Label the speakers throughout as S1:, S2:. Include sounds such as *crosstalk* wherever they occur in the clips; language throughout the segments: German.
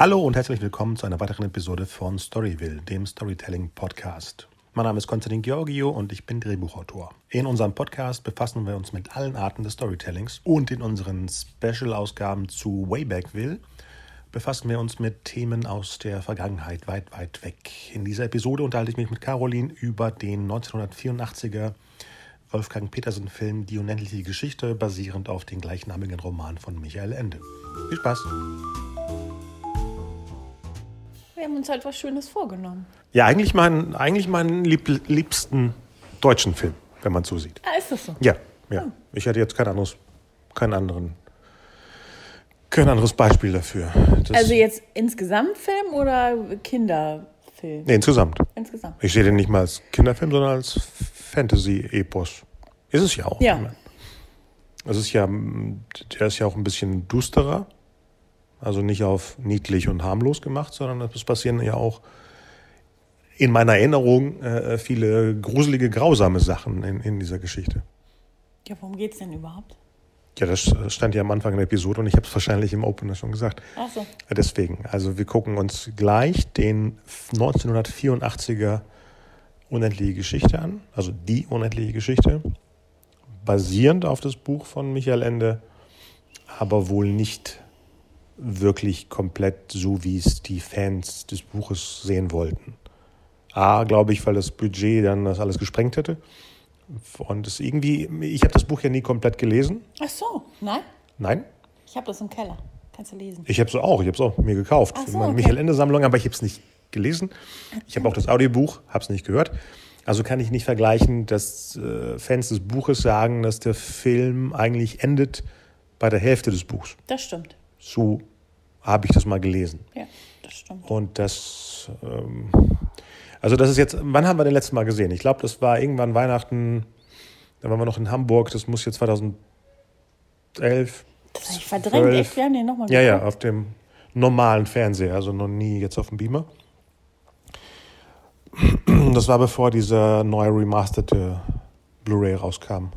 S1: Hallo und herzlich willkommen zu einer weiteren Episode von Storyville, dem Storytelling Podcast. Mein Name ist Konstantin Georgio und ich bin Drehbuchautor. In unserem Podcast befassen wir uns mit allen Arten des Storytellings und in unseren Special-Ausgaben zu Waybackville befassen wir uns mit Themen aus der Vergangenheit weit, weit weg. In dieser Episode unterhalte ich mich mit Caroline über den 1984er Wolfgang Petersen-Film Die unendliche Geschichte, basierend auf dem gleichnamigen Roman von Michael Ende. Viel Spaß!
S2: Wir haben uns halt was Schönes vorgenommen.
S1: Ja, eigentlich meinen, eigentlich meinen lieb, liebsten deutschen Film, wenn man so sieht.
S2: Ah, ist das so?
S1: Ja, ja. Ich hätte jetzt kein anderes, keinen anderen, kein anderes Beispiel dafür. Das,
S2: Also jetzt insgesamt Film oder Kinderfilm?
S1: nee, insgesamt.
S2: Insgesamt.
S1: Ich sehe den nicht mal als Kinderfilm, sondern als Fantasy-Epos. Ist es ja auch.
S2: Ja.
S1: Es ist ja, der ist ja auch ein bisschen dusterer. Also nicht auf niedlich und harmlos gemacht, sondern es passieren ja auch in meiner Erinnerung äh, viele gruselige, grausame Sachen in, in dieser Geschichte.
S2: Ja, worum geht's denn überhaupt?
S1: Ja, das stand ja am Anfang der Episode und ich habe es wahrscheinlich im Opener schon gesagt.
S2: Ach so.
S1: Deswegen, also wir gucken uns gleich den 1984er Unendliche Geschichte an, also die Unendliche Geschichte, basierend auf das Buch von Michael Ende, aber wohl nicht wirklich komplett so, wie es die Fans des Buches sehen wollten. A, glaube ich, weil das Budget dann das alles gesprengt hätte. Und es irgendwie, ich habe das Buch ja nie komplett gelesen.
S2: Ach so, nein?
S1: Nein,
S2: Ich habe das im Keller. Kannst du lesen.
S1: ich habe es auch, ich habe es auch mir gekauft
S2: Ach so, okay.
S1: Michael Ende Sammlung, aber ich habe es nicht gelesen. Ich habe auch das Audiobuch, habe es nicht gehört. Also kann ich nicht vergleichen, dass äh, Fans des Buches sagen, dass der Film eigentlich endet bei der Hälfte des Buchs.
S2: Das stimmt.
S1: So habe ich das mal gelesen.
S2: Ja, das stimmt.
S1: Und das, ähm, also das ist jetzt, wann haben wir den letzten Mal gesehen? Ich glaube, das war irgendwann Weihnachten, da waren wir noch in Hamburg, das muss jetzt 2011.
S2: Das habe ich verdrängt.
S1: 12.
S2: Echt, wir haben den nochmal
S1: Ja, ja, auf dem normalen Fernseher, also noch nie jetzt auf dem Beamer. Das war bevor dieser neue remasterte Blu-ray rauskam.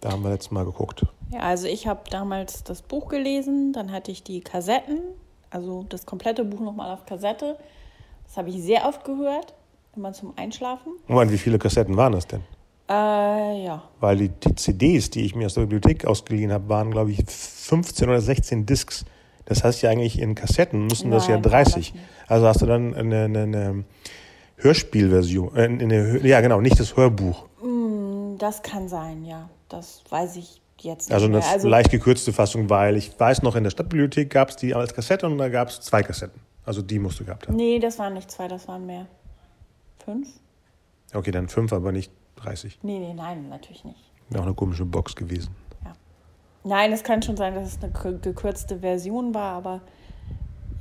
S1: Da haben wir letztes Mal geguckt.
S2: Ja, also ich habe damals das Buch gelesen, dann hatte ich die Kassetten, also das komplette Buch nochmal auf Kassette. Das habe ich sehr oft gehört, immer zum Einschlafen.
S1: Moment, wie viele Kassetten waren das denn?
S2: Äh, ja.
S1: Weil die, die CDs, die ich mir aus der Bibliothek ausgeliehen habe, waren, glaube ich, 15 oder 16 Discs. Das heißt ja eigentlich in Kassetten müssen das ja
S2: Nein, das
S1: 30.
S2: nicht.
S1: Also hast du dann eine, eine, eine Hörspielversion, äh, eine, ja genau, nicht das Hörbuch.
S2: Das kann sein, ja. Das weiß ich jetzt
S1: Also eine.
S2: Also,
S1: leicht gekürzte Fassung, weil ich weiß noch, in der Stadtbibliothek gab es die als Kassette und da gab es zwei Kassetten. Also die musst du gehabt haben.
S2: nee, das waren nicht zwei, das waren mehr. Fünf?
S1: Okay, dann fünf, aber nicht 30.
S2: Nee, nee, nein, natürlich nicht.
S1: Wäre auch eine komische Box gewesen.
S2: Ja. Nein, es kann schon sein, dass es eine ge- gekürzte Version war, aber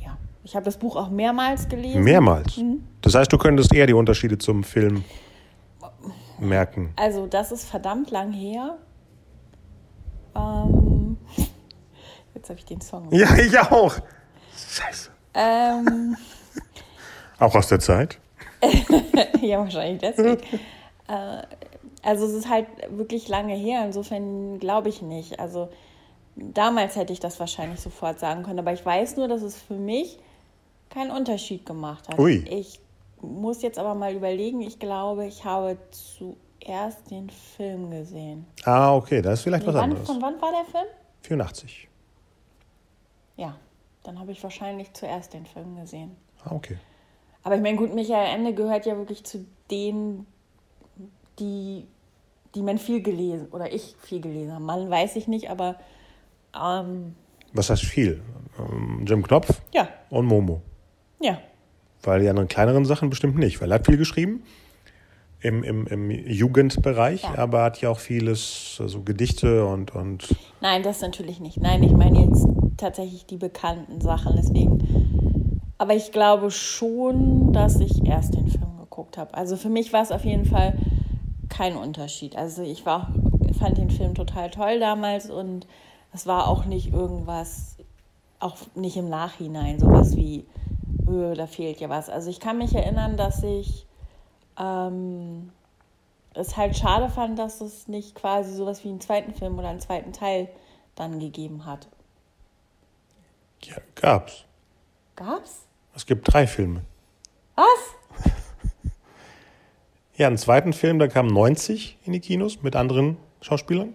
S2: ja. Ich habe das Buch auch mehrmals gelesen.
S1: Mehrmals. Das heißt, du könntest eher die Unterschiede zum Film merken.
S2: Also, das ist verdammt lang her. Ähm, jetzt habe ich den Song.
S1: Ja, ich auch. Scheiße.
S2: Ähm, *laughs*
S1: Auch aus der Zeit? *laughs*
S2: ja, wahrscheinlich deswegen. äh, also, es ist halt wirklich lange her. Insofern glaube ich nicht. Also, damals hätte ich das wahrscheinlich sofort sagen können. Aber ich weiß nur, dass es für mich keinen Unterschied gemacht hat.
S1: Ui.
S2: Ich muss jetzt aber mal überlegen. Ich glaube, ich habe zuerst den Film gesehen.
S1: Ah, okay, da ist vielleicht
S2: Nee,
S1: was
S2: wann,
S1: anderes.
S2: von wann war der Film?
S1: 84.
S2: Ja, dann habe ich wahrscheinlich zuerst den Film gesehen.
S1: Ah, okay.
S2: Aber ich meine, gut, Michael Ende gehört ja wirklich zu denen, die, die man viel gelesen, oder ich viel gelesen habe. Mann weiß ich nicht, aber ähm,
S1: Was heißt viel? Ähm, Jim Knopf
S2: ja,
S1: und Momo.
S2: ja.
S1: Weil die anderen kleineren Sachen bestimmt nicht. Weil er hat viel geschrieben im, im, im Jugendbereich,
S2: Ja.
S1: aber hat ja auch vieles, also Gedichte und, und
S2: Nein, das natürlich nicht. Nein, ich meine jetzt tatsächlich die bekannten Sachen. Deswegen. Aber ich glaube schon, dass ich erst den Film geguckt habe. Also für mich war es auf jeden Fall kein Unterschied. Also ich war, fand den Film total toll damals und es war auch nicht irgendwas, auch nicht im Nachhinein, sowas wie, öh, da fehlt ja was. Also ich kann mich erinnern, dass ich ähm, es halt schade fand, dass es nicht quasi sowas wie einen zweiten Film oder einen zweiten Teil dann gegeben hat.
S1: ja, gab's.
S2: Gab's?
S1: Es gibt drei Filme.
S2: Was? *laughs*
S1: Ja, einen zweiten Film, da kamen 90 in die Kinos mit anderen Schauspielern.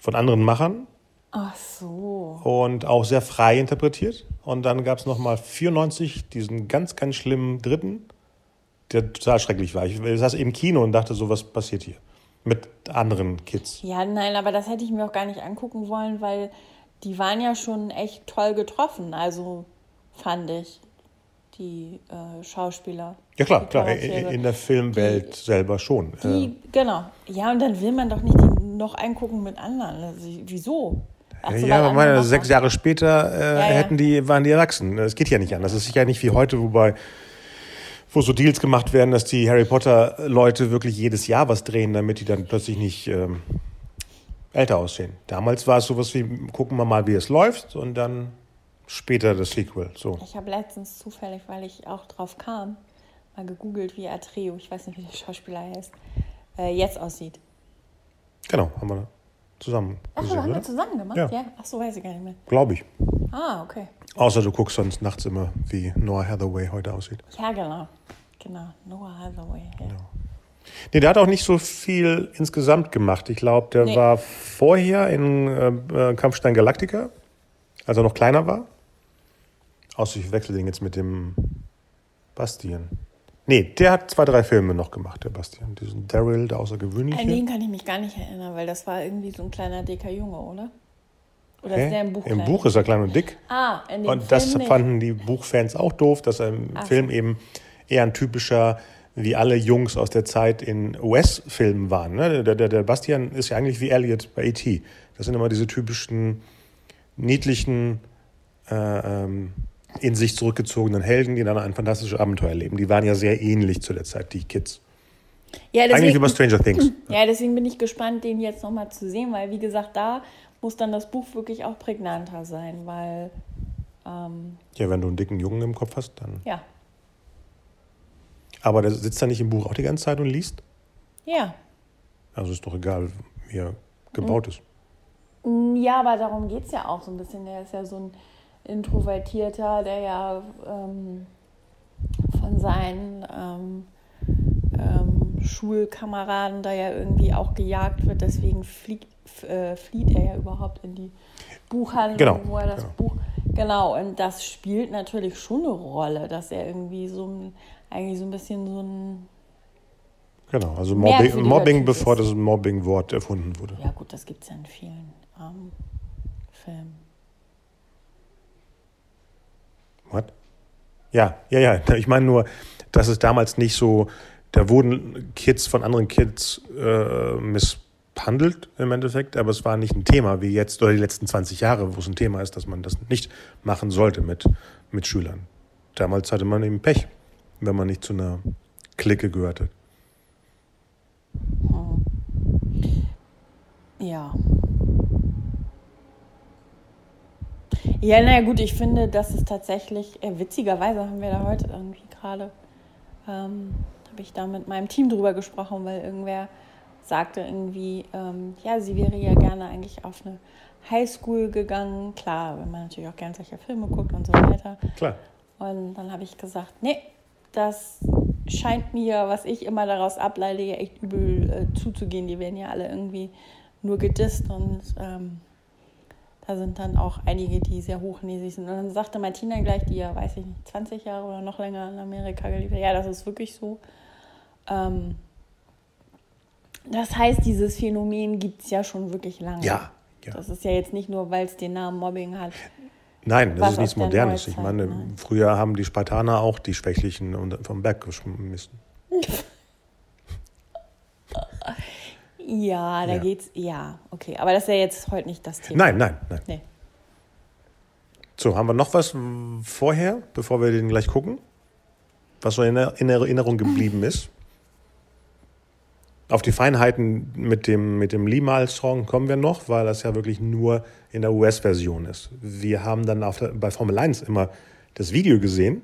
S1: Von anderen Machern.
S2: Ach so.
S1: Und auch sehr frei interpretiert. Und dann gab es nochmal 94 diesen ganz, ganz schlimmen dritten, der total schrecklich war. Ich saß im Kino und dachte so, was passiert hier? Mit anderen Kids.
S2: Ja, nein, aber das hätte ich mir auch gar nicht angucken wollen, weil die waren ja schon echt toll getroffen. Also fand ich die äh, Schauspieler.
S1: Ja klar,
S2: die
S1: klar, in der Filmwelt selber schon. Äh,
S2: Die, genau. Ja, und dann will man doch nicht die noch eingucken mit anderen. Also, wieso? Ach so,
S1: ja, aber meine, sechs Jahre später äh,
S2: Ja, ja.
S1: hätten die, waren die erwachsen. Es geht ja nicht anders. Es ist ja nicht wie heute, wobei wo so Deals gemacht werden, dass die Harry Potter Leute wirklich jedes Jahr was drehen, damit die dann plötzlich nicht ähm, älter aussehen. Damals war es sowas wie, gucken wir mal, wie es läuft und dann später das Sequel. So.
S2: Ich habe letztens zufällig, weil ich auch drauf kam, mal gegoogelt, wie Atreo, ich weiß nicht, wie der Schauspieler heißt, äh, jetzt aussieht.
S1: Genau, haben wir zusammen
S2: Ach, so,
S1: gesehen,
S2: haben wir zusammen gemacht?
S1: Ja.
S2: Ja. Ach so, weiß ich gar nicht mehr.
S1: Glaube ich.
S2: Ah, okay.
S1: Außer du guckst sonst nachts immer, wie Noah Hathaway heute aussieht.
S2: Ja, genau. Genau. Noah Hathaway. Ja.
S1: Nee, der hat auch nicht so viel insgesamt gemacht. Ich glaube, der
S2: Nee.
S1: war vorher in äh, äh, Kampfstein Galactica, als er noch kleiner war. Außer ich wechsle den jetzt mit dem Bastian. Nee, der hat zwei, drei Filme noch gemacht, der Bastian. Diesen Daryl, der außergewöhnliche.
S2: An den kann ich mich gar nicht erinnern, weil das war irgendwie so ein kleiner dicker Junge, oder? Oder ist
S1: Hä?
S2: der im Buch
S1: Im
S2: klein?
S1: Buch ist er klein und dick.
S2: Ah, in dem
S1: Und das
S2: Film nicht.
S1: fanden die Buchfans auch doof, dass er im
S2: Ach.
S1: Film eben eher ein typischer, wie alle Jungs aus der Zeit in US-Filmen waren. Ne? Der, der, der Bastian ist ja eigentlich wie Elliot bei E.T. Das sind immer diese typischen, niedlichen, äh, ähm, in sich zurückgezogenen Helden, die dann ein fantastisches Abenteuer erleben. Die waren ja sehr ähnlich zu der Zeit, die Kids.
S2: Ja,
S1: Eigentlich
S2: deswegen,
S1: über Stranger Things. *clears throat*
S2: ja, deswegen bin ich gespannt, den jetzt nochmal zu sehen, weil, wie gesagt, da muss dann das Buch wirklich auch prägnanter sein, weil, ähm,
S1: Ja, wenn du einen dicken Jungen im Kopf hast, dann.
S2: ja,
S1: Aber der sitzt da nicht im Buch auch die ganze Zeit und liest?
S2: ja.
S1: Also ist doch egal, wie er gebaut ist.
S2: Ja, aber darum geht es ja auch so ein bisschen. Der ist ja so ein Introvertierter, der ja ähm, von seinen ähm, ähm, Schulkameraden da ja irgendwie auch gejagt wird. Deswegen fliegt, äh, flieht er ja überhaupt in die Buchhandlung,
S1: Genau,
S2: wo er das
S1: genau.
S2: Buch. Genau, und das spielt natürlich schon eine Rolle, dass er irgendwie so ein, eigentlich so ein bisschen so ein
S1: Genau, also Mobbing, Mobbing bevor
S2: ist.
S1: das Mobbing-Wort erfunden wurde.
S2: Ja, gut, das gibt es ja in vielen ähm, Filmen.
S1: What? Ja, ja, ja. Ich meine nur, dass es damals nicht so, da wurden Kids von anderen Kids äh, misshandelt im Endeffekt, aber es war nicht ein Thema wie jetzt oder die letzten 20 Jahre, wo es ein Thema ist, dass man das nicht machen sollte mit, mit Schülern. Damals hatte man eben Pech, wenn man nicht zu einer Clique gehört hat.
S2: Ja. Ja, naja, gut, ich finde, dass es tatsächlich, äh, witzigerweise haben wir da heute irgendwie gerade, ähm, habe ich da mit meinem Team drüber gesprochen, weil irgendwer sagte irgendwie, ähm, ja, sie wäre ja gerne eigentlich auf eine Highschool gegangen. Klar, wenn man natürlich auch gerne solche Filme guckt und so weiter.
S1: Klar.
S2: Und dann habe ich gesagt, nee, das scheint mir, was ich immer daraus ableite, ja echt übel äh, zuzugehen. Die werden ja alle irgendwie nur gedisst und ähm, da sind dann auch einige, die sehr hochnäsig sind. Und dann sagte Martina gleich, die ja, weiß ich nicht, 20 Jahre oder noch länger in Amerika gelebt hat, ja, das ist wirklich so. Ähm, das heißt, dieses Phänomen gibt es ja schon wirklich lange.
S1: Ja, ja.
S2: Das ist ja jetzt nicht nur, weil es den Namen Mobbing hat.
S1: Nein, das ist nichts Modernes. Ich meine,
S2: nein.
S1: früher haben die Spartaner auch die Schwächlichen vom Berg geschmissen.
S2: Ja, da
S1: Ja.
S2: geht's. Ja, okay. Aber das ist ja jetzt heute nicht das Thema.
S1: Nein, nein, nein.
S2: Nee.
S1: So, haben wir noch was vorher, bevor wir den gleich gucken? Was so in Erinnerung geblieben ist? Auf die Feinheiten mit dem, mit dem Limal-Song kommen wir noch, weil das ja wirklich nur in der US-Version ist. Wir haben dann der, bei Formel 1 immer das Video gesehen,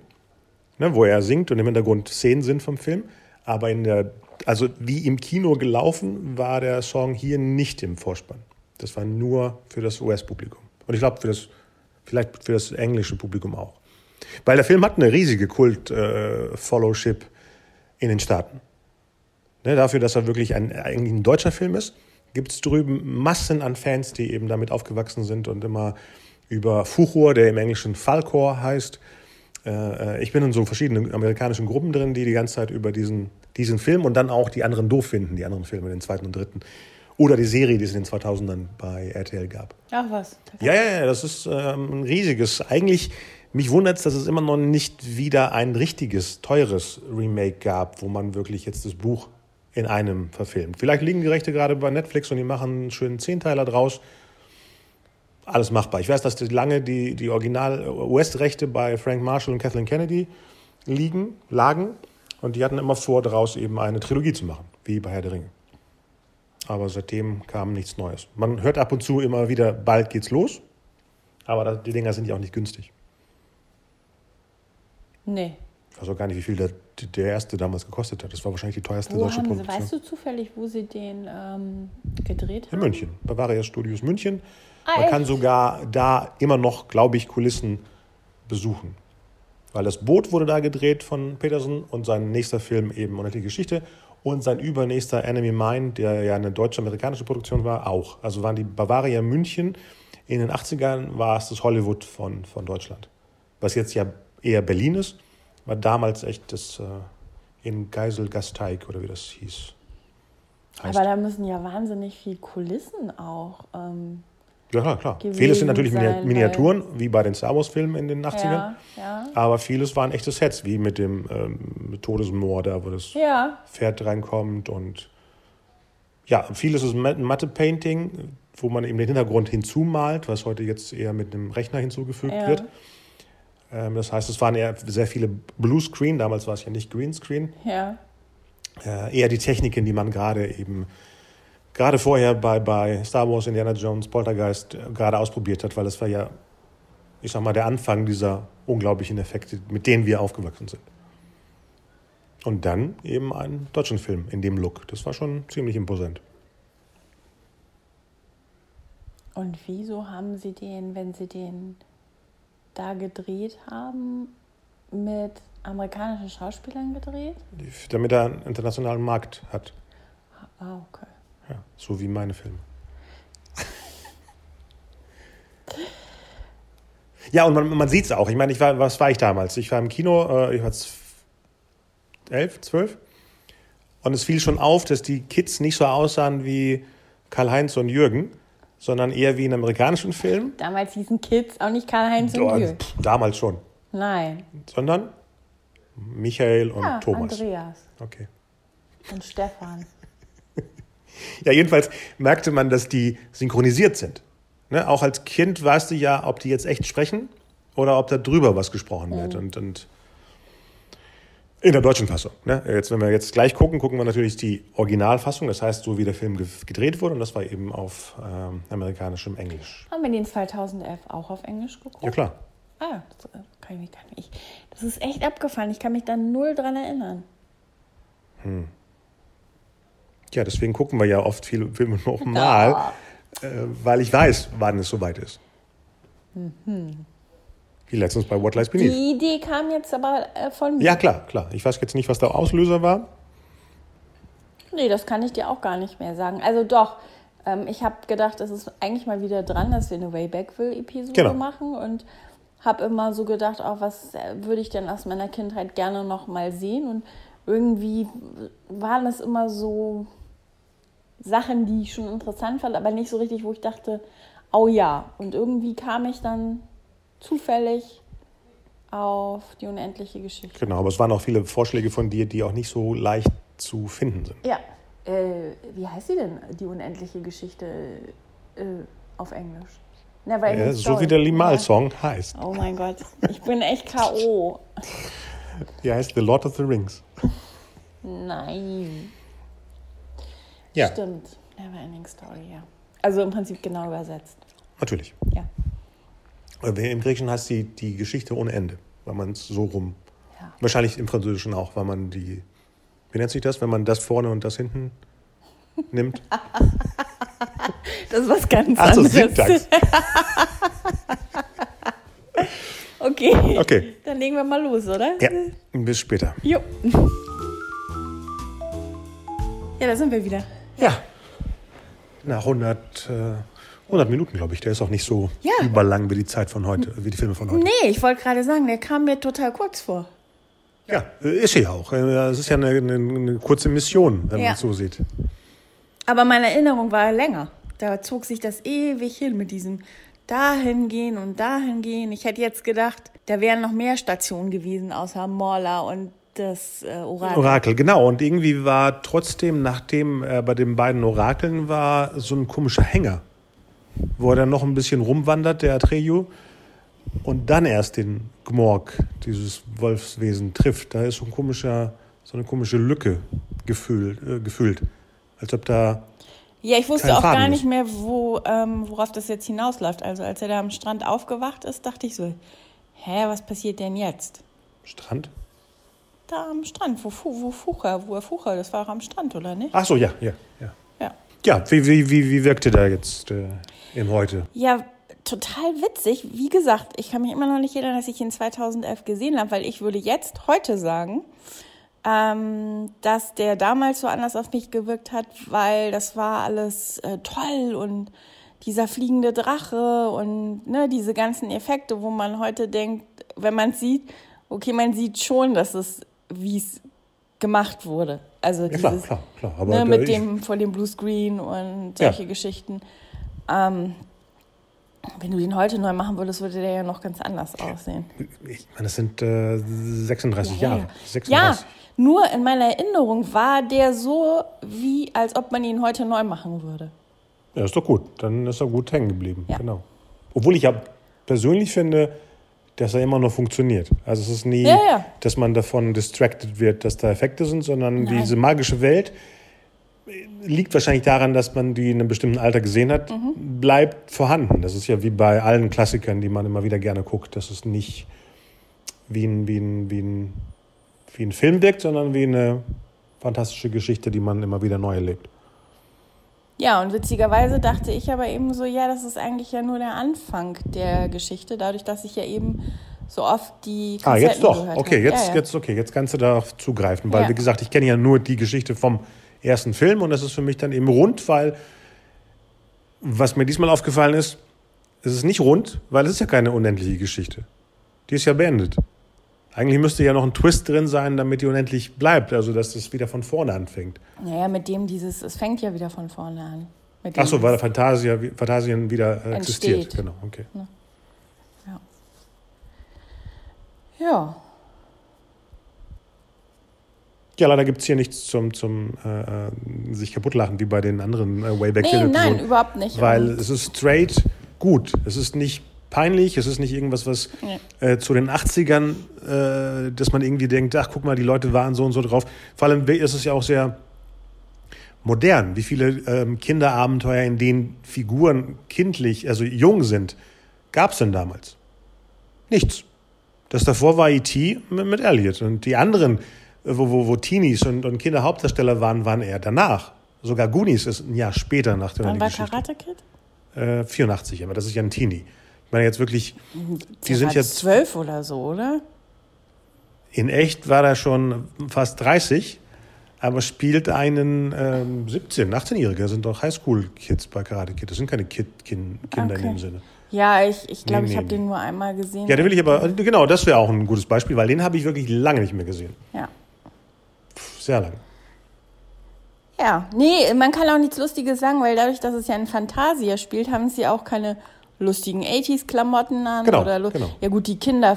S1: ne, wo er singt und im Hintergrund Szenen sind vom Film. Aber in der, also wie im Kino gelaufen, war der Song hier nicht im Vorspann. Das war nur für das US-Publikum. Und ich glaube, für das Vielleicht für das englische Publikum auch. Weil der Film hat eine riesige Kult-Followship in den Staaten. Ne, dafür, dass er wirklich ein, eigentlich ein deutscher Film ist, gibt es drüben Massen an Fans, die eben damit aufgewachsen sind und immer über Fuchur, der im Englischen Falcor heißt. Äh, ich bin in so verschiedenen amerikanischen Gruppen drin, die die ganze Zeit über diesen, diesen Film und dann auch die anderen doof finden, die anderen Filme, den zweiten und dritten. Oder die Serie, die es in den 2000ern bei RTL gab.
S2: Ach was.
S1: Ja, ja, ja, das ist ähm, ein riesiges. Eigentlich, mich wundert es, dass es immer noch nicht wieder ein richtiges, teures Remake gab, wo man wirklich jetzt das Buch in einem verfilmt. Vielleicht liegen die Rechte gerade bei Netflix und die machen einen schönen Zehnteiler draus. Alles machbar. Ich weiß, dass die lange die, die Original-US-Rechte bei Frank Marshall und Kathleen Kennedy liegen, lagen. Und die hatten immer vor, daraus eben eine Trilogie zu machen, wie bei Herr der Ringe. Aber seitdem kam nichts Neues. Man hört ab und zu immer wieder, bald geht's los. Aber die Dinger sind ja auch nicht günstig.
S2: Nee.
S1: Weiß auch gar nicht, wie viel der, der erste damals gekostet hat. Das war wahrscheinlich die teuerste
S2: Wo
S1: deutsche
S2: haben sie,
S1: Produktion.
S2: weißt du zufällig, wo sie den ähm, gedreht
S1: In
S2: haben?
S1: München, Bavaria Studios München.
S2: Ah,
S1: Man
S2: echt?
S1: kann sogar da immer noch, glaube ich, Kulissen besuchen. Weil das Boot wurde da gedreht von Peterson und sein nächster Film eben Unendliche Geschichte und sein übernächster Enemy Mine, der ja eine deutsch-amerikanische Produktion war, auch. Also waren die Bavaria München. In den 80ern war es das Hollywood von, von Deutschland. Was jetzt ja eher Berlin ist, war damals echt das äh, in Geiselgasteig oder wie das hieß. Heißt.
S2: Aber da müssen ja wahnsinnig viel Kulissen auch. Ähm,
S1: Ja, klar, klar. Vieles sind natürlich
S2: sein,
S1: Miniaturen, wie bei den Star Wars-Filmen in den 80ern.
S2: ja, ja.
S1: Aber vieles waren echte Sets, wie mit dem ähm, Todesmoor, da wo das
S2: Ja,
S1: Pferd reinkommt. Und ja, vieles ist Ma- Matte-Painting, wo man eben den Hintergrund hinzumalt, was heute jetzt eher mit einem Rechner hinzugefügt wird. Ähm, das heißt, es waren eher sehr viele Bluescreen, damals war es ja nicht Greenscreen.
S2: ja.
S1: Äh, eher die Techniken, die man gerade eben gerade vorher bei, bei Star Wars, Indiana Jones, Poltergeist äh, gerade ausprobiert hat, weil das war ja, ich sag mal, der Anfang dieser unglaublichen Effekte, mit denen wir aufgewachsen sind. Und dann eben einen deutschen Film in dem Look. Das war schon ziemlich imposant.
S2: Und wieso haben sie den, wenn sie den da gedreht haben, mit amerikanischen Schauspielern gedreht?
S1: Damit er einen internationalen Markt hat.
S2: Ah, okay.
S1: Ja, so wie meine Filme. *laughs* Ja, und man, man sieht es auch. Ich meine, ich war, was war ich damals? Ich war im Kino, äh, ich war elf, zwölf. Und es fiel schon auf, dass die Kids nicht so aussahen wie Karl-Heinz und Jürgen, sondern eher wie in amerikanischen Filmen.
S2: Damals hießen Kids auch nicht Karl-Heinz und Jürgen.
S1: damals schon.
S2: Nein.
S1: Sondern Michael und
S2: Ja,
S1: Thomas.
S2: Andreas
S1: Okay.
S2: und Stefan. *laughs*
S1: Ja, jedenfalls merkte man, dass die synchronisiert sind. Ne? Auch als Kind weißt du ja, ob die jetzt echt sprechen oder ob da drüber was gesprochen wird. Und, und in der deutschen Fassung. Ne? Jetzt, wenn wir jetzt gleich gucken, gucken wir natürlich die Originalfassung, das heißt, so wie der Film ge gedreht wurde. Und das war eben auf ähm, amerikanischem Englisch.
S2: Haben wir den 2011 auch auf Englisch geguckt?
S1: Ja, klar.
S2: Ah, das äh, kann ich gar nicht. Das ist echt abgefahren. Ich kann mich da null dran erinnern.
S1: Ja, deswegen gucken wir ja oft viele Filme nochmal, äh, weil ich weiß, wann es soweit ist. Wie letztens bei What Lies Beneath.
S2: Die Idee kam jetzt aber äh, von mir.
S1: Ja, klar, klar. Ich weiß jetzt nicht, was der Auslöser war.
S2: Nee, das kann ich dir auch gar nicht mehr sagen. Also doch, ähm, ich habe gedacht, es ist eigentlich mal wieder dran, dass wir eine Waybackville-Episode
S1: Genau.
S2: machen und habe immer so gedacht, auch was äh, würde ich denn aus meiner Kindheit gerne noch mal sehen und irgendwie waren es immer so Sachen, die ich schon interessant fand, aber nicht so richtig, wo ich dachte, oh ja. Und irgendwie kam ich dann zufällig auf die unendliche Geschichte.
S1: Genau, aber es waren auch viele Vorschläge von dir, die auch nicht so leicht zu finden sind.
S2: Ja, äh, wie heißt sie denn, die unendliche Geschichte äh, auf Englisch? Never Ending
S1: Äh, so wie der Limal-Song heißt.
S2: Oh mein Gott, ich bin echt K.O.
S1: Der heißt The Lord of the Rings.
S2: Nein.
S1: Ja,
S2: Stimmt, Never Ending Story, ja. Also im Prinzip genau übersetzt.
S1: natürlich.
S2: Ja.
S1: Äh, Im Griechischen heißt sie die Geschichte ohne Ende, weil man es so rum.
S2: ja.
S1: Wahrscheinlich im Französischen auch, weil man die. Wie nennt sich das, wenn man das vorne und das hinten nimmt? *laughs*
S2: Das ist was ganz
S1: Ach so,
S2: anderes.
S1: Syntax. *laughs*
S2: Okay.
S1: Okay.
S2: Dann legen wir mal los, oder?
S1: Ja, bis später.
S2: Jo. Ja, da sind wir wieder.
S1: Ja. Nach 100, äh, 100 Minuten, glaube ich. Der ist auch nicht so
S2: Ja.
S1: überlang wie die Zeit von heute, wie die Filme von heute.
S2: Nee, ich wollte gerade sagen, der kam mir total kurz vor.
S1: Ja, äh, ist sie ja auch. Äh, Es ist ja eine, eine, eine kurze Mission, wenn
S2: Ja.
S1: man es so sieht.
S2: Aber meine Erinnerung war länger. Da zog sich das ewig hin mit diesem dahin gehen und dahin gehen. Ich hätte jetzt gedacht, da wären noch mehr Stationen gewesen, außer Morla und das äh, Orakel.
S1: Orakel, genau. Und irgendwie war trotzdem, nachdem er bei den beiden Orakeln war, so ein komischer Hänger, wo er dann noch ein bisschen rumwandert, der Atreyu, und dann erst den Gmorg, dieses Wolfswesen, trifft. Da ist so, ein komischer, so eine komische Lücke gefühlt, äh, gefühlt. Als ob da.
S2: Ja, ich wusste
S1: Kein
S2: auch gar
S1: Faden
S2: nicht mehr, wo, ähm, worauf das jetzt hinausläuft. Also als er da am Strand aufgewacht ist, dachte ich so, hä, was passiert denn jetzt?
S1: Strand?
S2: Da am Strand, wo, wo Fucher, wo er Fucher, das war auch am Strand, oder nicht?
S1: Ach so, ja, ja, ja.
S2: Ja.
S1: Wie, wie, wie, wie wirkte der jetzt äh, im Heute?
S2: Ja, total witzig. Wie gesagt, ich kann mich immer noch nicht erinnern, dass ich ihn 2011 gesehen habe, weil ich würde jetzt heute sagen, ähm, dass der damals so anders auf mich gewirkt hat, weil das war alles äh, toll und dieser fliegende Drache und ne, diese ganzen Effekte, wo man heute denkt, wenn man sieht, okay, man sieht schon, dass es, wie es gemacht wurde. Also
S1: Ja, klar,
S2: dieses,
S1: klar, klar. Aber
S2: ne, mit dem vor dem Bluescreen und
S1: Ja.
S2: solche Geschichten. Ähm, wenn du den heute neu machen würdest, würde der ja noch ganz anders aussehen.
S1: Ich meine, das sind äh, 36
S2: Ja,
S1: Jahre.
S2: ja.
S1: 36.
S2: ja, nur in meiner Erinnerung war der so, wie als ob man ihn heute neu machen würde.
S1: Ja, ist doch gut. Dann ist er gut hängen geblieben.
S2: Ja.
S1: Genau. Obwohl ich ja persönlich finde, dass er immer noch funktioniert. Also es ist nie,
S2: Ja, ja.
S1: dass man davon distracted wird, dass da Effekte sind, sondern
S2: Nein.
S1: diese magische Welt liegt wahrscheinlich daran, dass man die in einem bestimmten Alter gesehen hat,
S2: Mhm.
S1: bleibt vorhanden. Das ist ja wie bei allen Klassikern, die man immer wieder gerne guckt. Das ist nicht wie ein, wie ein, wie ein, wie ein Film wirkt, sondern wie eine fantastische Geschichte, die man immer wieder neu erlebt.
S2: Ja, und witzigerweise dachte ich aber eben so, ja, das ist eigentlich ja nur der Anfang der Geschichte, dadurch, dass ich ja eben so oft die
S1: Ah,
S2: Kassetten
S1: jetzt doch. Okay,
S2: habe.
S1: jetzt,
S2: ja, ja.
S1: jetzt, okay, jetzt kannst du darauf zugreifen, weil
S2: Ja.
S1: wie gesagt, ich kenne ja nur die Geschichte vom ersten Film und das ist für mich dann eben rund, weil was mir diesmal aufgefallen ist, es ist nicht rund, weil es ist ja keine unendliche Geschichte. Die ist ja beendet. Eigentlich müsste ja noch ein Twist drin sein, damit die unendlich bleibt, also dass es wieder von vorne anfängt.
S2: Naja, mit dem dieses, es fängt ja wieder von vorne an.
S1: Ach so, weil Fantasia, Fantasien wieder äh, existiert. Genau, okay.
S2: Ja.
S1: Ja, leider gibt es hier nichts zum, zum äh, äh, sich kaputtlachen, wie bei den anderen äh, Wayback
S2: Nee, nein, überhaupt nicht.
S1: Weil es ist straight gut. Es ist nicht peinlich, es ist nicht irgendwas, was
S2: Nee.
S1: äh, zu den 80ern, äh, dass man irgendwie denkt, ach guck mal, die Leute waren so und so drauf. Vor allem ist es ja auch sehr modern, wie viele ähm, Kinderabenteuer, in denen Figuren kindlich, also jung sind, gab es denn damals? Nichts. Das davor war E.T. mit, mit Elliot. Und die anderen, äh, wo, wo, wo Teenies und, und Kinder Hauptdarsteller waren, waren eher danach. Sogar Goonies ist ein Jahr später nach der
S2: Wann war
S1: Geschichte.
S2: Karate Kid?
S1: Äh, 84, aber das ist ja ein Teenie. Ich meine jetzt wirklich, die sind jetzt,
S2: zwölf oder so, oder?
S1: in echt war er schon fast 30, aber spielt einen ähm, 17-, 18-Jähriger. Das sind doch Highschool-Kids bei Karate Kid. Das sind keine Kid Kin Kinder in
S2: Okay.
S1: dem Sinne.
S2: Ja, ich ich, glaube,
S1: Nee,
S2: ich
S1: nee,
S2: habe
S1: nee.
S2: den nur einmal gesehen.
S1: Ja, den will ich aber, genau, das wäre auch ein gutes Beispiel, weil den habe ich wirklich lange nicht mehr gesehen.
S2: Ja.
S1: Sehr lange.
S2: Ja, nee, man kann auch nichts Lustiges sagen, weil dadurch, dass es ja in Fantasia spielt, haben sie auch keine lustigen 80s-Klamotten an.
S1: Genau,
S2: oder
S1: genau.
S2: Ja gut, die Kinder,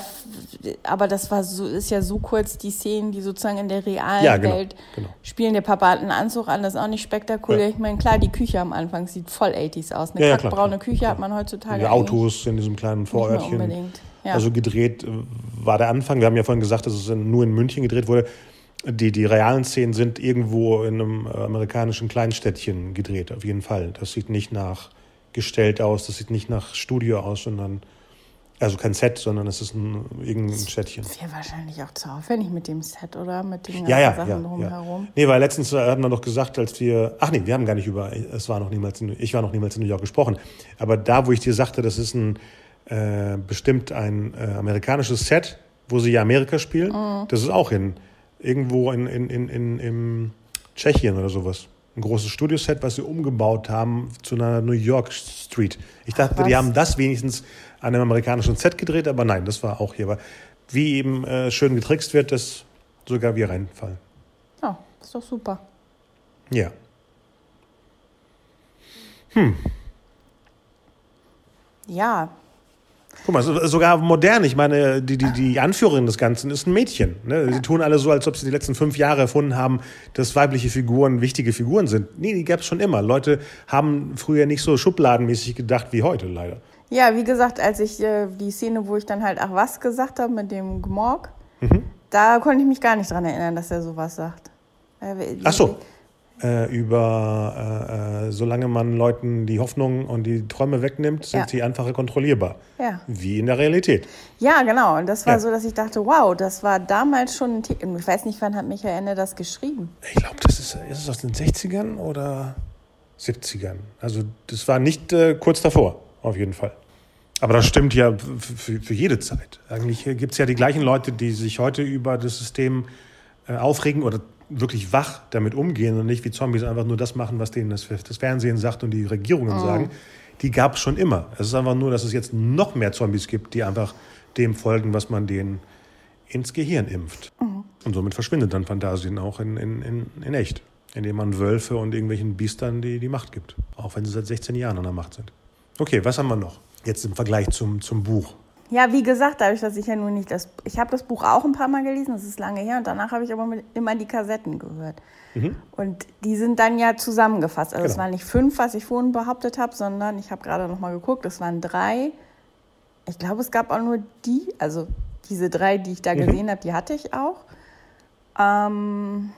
S2: aber das war so, ist ja so kurz die Szenen, die sozusagen in der realen
S1: Ja, genau,
S2: Welt
S1: genau.
S2: spielen. Der Papa hat einen Anzug an, das ist auch nicht spektakulär.
S1: Ja.
S2: Ich meine, klar, die Küche am Anfang sieht voll 80s aus. Eine
S1: Ja, klar,
S2: kackbraune
S1: klar,
S2: Küche hat man heutzutage
S1: Die Autos in diesem kleinen Vorörtchen.
S2: unbedingt.
S1: Also gedreht äh, war der Anfang. Wir haben ja vorhin gesagt, dass es nur in München gedreht wurde. Die, die realen Szenen sind irgendwo in einem äh, amerikanischen Kleinstädtchen gedreht, auf jeden Fall. Das sieht nicht nach gestellt aus, das sieht nicht nach Studio aus, sondern, also kein Set, sondern es ist ein, irgendein Städtchen.
S2: Wäre wahrscheinlich auch zu aufwendig mit dem Set, oder? Mit den ganzen
S1: Ja, ja,
S2: Sachen
S1: ja, ja.
S2: drumherum.
S1: Nee, weil letztens äh, hatten wir doch gesagt, als wir, ach nee, wir haben gar nicht über, es war noch niemals, in, ich war noch niemals in New York gesprochen, aber da, wo ich dir sagte, das ist ein äh, bestimmt ein äh, amerikanisches Set, wo sie ja Amerika spielen.
S2: Mhm.
S1: Das ist auch in irgendwo in, in, in, in, in Tschechien oder sowas. Ein großes Studioset, was sie umgebaut haben zu einer New York Street. Ich dachte,
S2: was?
S1: die haben das wenigstens an einem amerikanischen Set gedreht, aber nein, das war auch hier. Aber wie eben äh, schön getrickst wird, dass sogar wir reinfallen.
S2: Ja, ist doch super.
S1: Ja.
S2: Ja,
S1: Guck mal, so- sogar modern. Ich meine, die, die, die Anführerin des Ganzen ist ein Mädchen. Ne? Sie tun alle so, als ob sie die letzten fünf Jahre erfunden haben, dass weibliche Figuren wichtige Figuren sind. Nee, die gab es schon immer. Leute haben früher nicht so schubladenmäßig gedacht wie heute, leider.
S2: Ja, wie gesagt, als ich äh, die Szene, wo ich dann halt ach was gesagt habe mit dem Gmorg,
S1: Mhm.
S2: da konnte ich mich gar nicht dran erinnern, dass er sowas sagt. Äh,
S1: Ach so. Äh, über, äh, äh, solange man Leuten die Hoffnung und die Träume wegnimmt, sind
S2: Ja.
S1: sie einfacher kontrollierbar.
S2: Ja.
S1: Wie in der Realität.
S2: Ja, genau. Und das war
S1: Ja.
S2: so, dass ich dachte, wow, das war damals schon ein Thema. Ich weiß nicht, wann hat Michael Ende das geschrieben.
S1: Ich glaube, das ist, ist es aus den 60ern oder 70ern. Also das war nicht äh, kurz davor, auf jeden Fall. Aber das stimmt ja für, für jede Zeit. Eigentlich gibt es ja die gleichen Leute, die sich heute über das System äh, aufregen oder wirklich wach damit umgehen und nicht wie Zombies einfach nur das machen, was denen das, das Fernsehen sagt und die Regierungen sagen. Die gab es schon immer. Es ist einfach nur, dass es jetzt noch mehr Zombies gibt, die einfach dem folgen, was man denen ins Gehirn impft. Und somit verschwindet dann Fantasien auch in, in, in, in echt, indem man Wölfe und irgendwelchen Biestern die, die Macht gibt. Auch wenn sie seit 16 Jahren an der Macht sind. Okay, was haben wir noch? Jetzt im Vergleich zum, zum Buch.
S2: Ja, wie gesagt, dadurch, dass ich ja nun nicht das. Ich habe das Buch auch ein paar Mal gelesen, das ist lange her, und danach habe ich aber mit, immer die Kassetten gehört. Und die sind dann ja zusammengefasst. Also es
S1: Genau.
S2: waren nicht fünf, was ich vorhin behauptet habe, sondern ich habe gerade noch mal geguckt, es waren drei. Ich glaube, es gab auch nur die, also diese drei, die ich da gesehen habe, die hatte ich auch. Ähm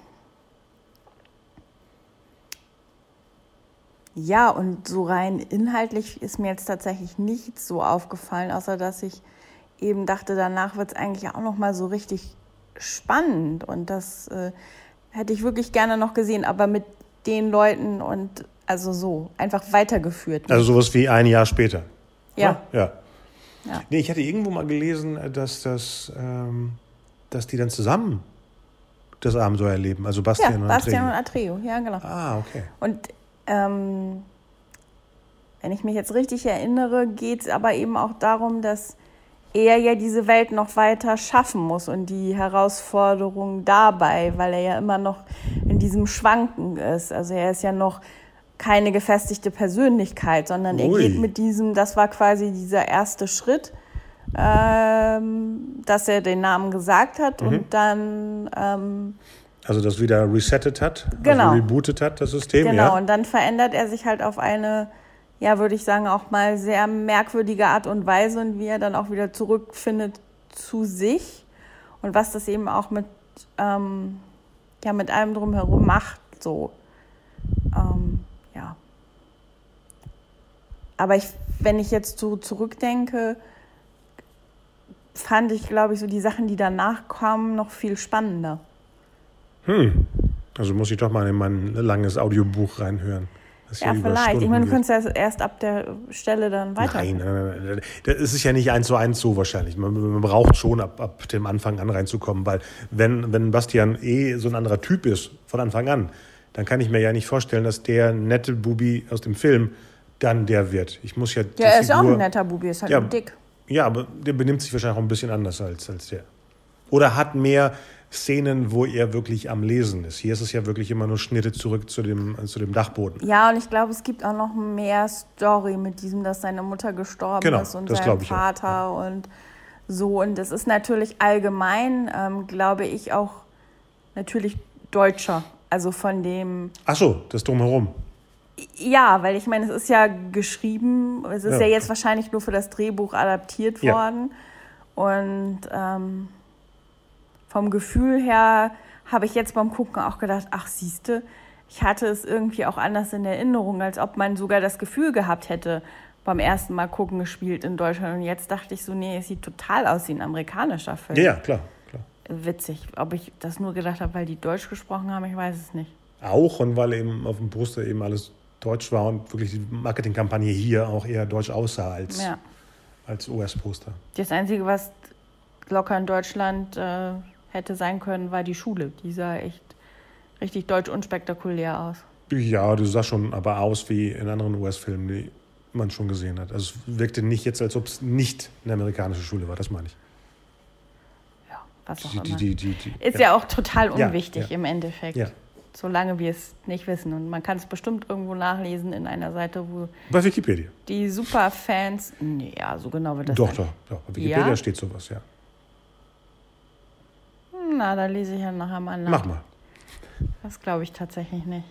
S2: ja, und so rein inhaltlich ist mir jetzt tatsächlich nichts so aufgefallen, außer dass ich eben dachte, danach wird es eigentlich auch noch mal so richtig spannend. Und das äh, hätte ich wirklich gerne noch gesehen, aber mit den Leuten und also so, einfach weitergeführt.
S1: Also sowas wie ein Jahr später.
S2: Ja.
S1: Ja.
S2: Ja.
S1: Nee, ich hatte irgendwo mal gelesen, dass, das, ähm, dass die dann zusammen das Abenteuer erleben. Also
S2: ja,
S1: Bastian und
S2: Bastian und. Atreo, ja genau.
S1: Ah, okay.
S2: Und ähm, wenn ich mich jetzt richtig erinnere, geht es aber eben auch darum, dass er ja diese Welt noch weiter schaffen muss und die Herausforderung dabei, weil er ja immer noch in diesem Schwanken ist. Also er ist ja noch keine gefestigte Persönlichkeit, sondern er
S1: Ui.
S2: geht mit diesem, das war quasi dieser erste Schritt, ähm, dass er den Namen gesagt hat
S1: Mhm.
S2: und dann ähm,
S1: Also das wieder resettet hat,
S2: Genau.
S1: also rebootet hat, das System.
S2: Genau,
S1: ja.
S2: und dann verändert er sich halt auf eine, ja, würde ich sagen, auch mal sehr merkwürdige Art und Weise und wie er dann auch wieder zurückfindet zu sich und was das eben auch mit, ähm, ja, mit allem drumherum macht, so. Ähm, ja. Aber ich, wenn ich jetzt so zurückdenke, fand ich, glaube ich, so die Sachen, die danach kamen, noch viel spannender.
S1: Hm. Also muss ich doch mal in mein langes Audiobuch reinhören.
S2: Ja, vielleicht. Ich meine, du
S1: geht.
S2: kannst ja erst ab der Stelle dann weiter.
S1: Nein, nein, nein, nein. Das ist ja nicht eins zu eins so wahrscheinlich. Man, man braucht schon ab, ab dem Anfang an reinzukommen, weil wenn, wenn Bastian eh so ein anderer Typ ist von Anfang an, dann kann ich mir ja nicht vorstellen, dass der nette Bubi aus dem Film dann der wird. Ich muss ja
S2: Ja, er ist ja auch ein netter Bubi, ist halt
S1: Ja,
S2: dick.
S1: Ja, aber der benimmt sich wahrscheinlich auch ein bisschen anders als, als der. Oder hat mehr Szenen, wo er wirklich am Lesen ist. Hier ist es ja wirklich immer nur Schnitte zurück zu dem, zu dem Dachboden.
S2: Ja, und ich glaube, es gibt auch noch mehr Story mit diesem, dass seine Mutter gestorben
S1: Genau,
S2: ist und
S1: das
S2: sein Vater und so. Und es ist natürlich allgemein, ähm, glaube ich, auch natürlich deutscher. Also von dem,
S1: Ach so, das Drumherum.
S2: ja, weil ich meine, es ist ja geschrieben, es ist
S1: Ja.
S2: ja, jetzt wahrscheinlich nur für das Drehbuch adaptiert
S1: Ja.
S2: worden. Und ähm, vom Gefühl her habe ich jetzt beim Gucken auch gedacht, ach siehste, ich hatte es irgendwie auch anders in Erinnerung, als ob man sogar das Gefühl gehabt hätte, beim ersten Mal gucken gespielt in Deutschland. Und jetzt dachte ich so, nee, es sieht total aus wie ein amerikanischer Film.
S1: Ja, klar, klar.
S2: Witzig. Ob ich das nur gedacht habe, weil die Deutsch gesprochen haben, ich weiß es nicht.
S1: Auch und weil eben auf dem Poster eben alles deutsch war und wirklich die Marketingkampagne hier auch eher deutsch aussah als,
S2: Ja.
S1: als US-Poster.
S2: Das Einzige, was locker in Deutschland äh, hätte sein können, war die Schule. Die sah echt richtig deutsch unspektakulär aus.
S1: Ja, du sah schon aber aus wie in anderen US-Filmen, die man schon gesehen hat. Also es wirkte nicht jetzt, als ob es nicht eine amerikanische Schule war, das meine ich.
S2: Ja, was auch
S1: Die-
S2: immer.
S1: die- die-
S2: Ist
S1: ja.
S2: ja. auch total
S1: Ja,
S2: unwichtig
S1: ja.
S2: im Endeffekt.
S1: Ja.
S2: Solange wir es nicht wissen. Und man kann es bestimmt irgendwo nachlesen in einer Seite, wo
S1: Bei Wikipedia.
S2: die Superfans. Nee, ja, so genau wird das
S1: Doch,
S2: sein.
S1: doch, doch. Bei Wikipedia
S2: Ja?
S1: steht sowas, ja.
S2: Na, da lese ich ja nachher mal nach.
S1: Mach mal.
S2: Das glaube ich tatsächlich nicht.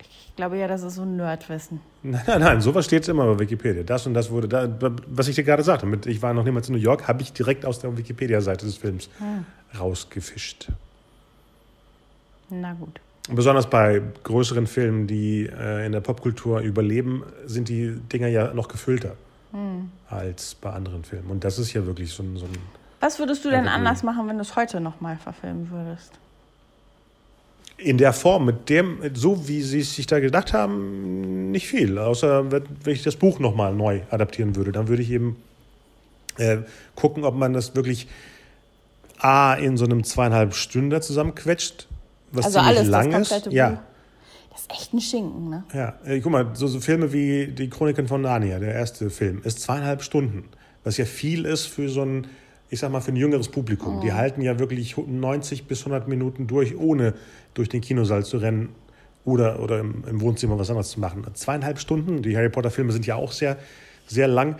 S2: Ich glaube ja, das ist so ein Nerdwissen. *laughs*
S1: Nein, nein, nein, sowas steht immer bei Wikipedia. Das und das wurde da, was ich dir gerade sagte, mit ich war noch niemals in New York, habe ich direkt aus der Wikipedia-Seite des Films
S2: Hm.
S1: rausgefischt.
S2: Na gut.
S1: Besonders bei größeren Filmen, die äh, in der Popkultur überleben, sind die Dinger ja noch gefüllter
S2: Hm.
S1: als bei anderen Filmen. Und das ist ja wirklich so ein, so ein
S2: Was würdest du denn anders machen, wenn du es heute nochmal verfilmen würdest?
S1: in der Form, mit dem, so wie sie es sich da gedacht haben, nicht viel. Außer wenn, ich das Buch nochmal neu adaptieren würde, dann würde ich eben äh, gucken, ob man das wirklich A in so einem zweieinhalb Stunden zusammenquetscht, was
S2: Also
S1: ziemlich
S2: alles, das
S1: lang ist.
S2: komplette
S1: Ja,
S2: Buch? Das ist echt ein Schinken, ne?
S1: ja. Äh, guck mal, so, so Filme wie die Chroniken von Narnia, der erste Film, ist zweieinhalb Stunden, was ja viel ist für so ein, ich sag mal, für ein jüngeres Publikum. Die halten ja wirklich 90 bis 100 Minuten durch, ohne durch den Kinosaal zu rennen oder, oder im, im Wohnzimmer was anderes zu machen. Zweieinhalb Stunden, die Harry Potter-Filme sind ja auch sehr, sehr lang.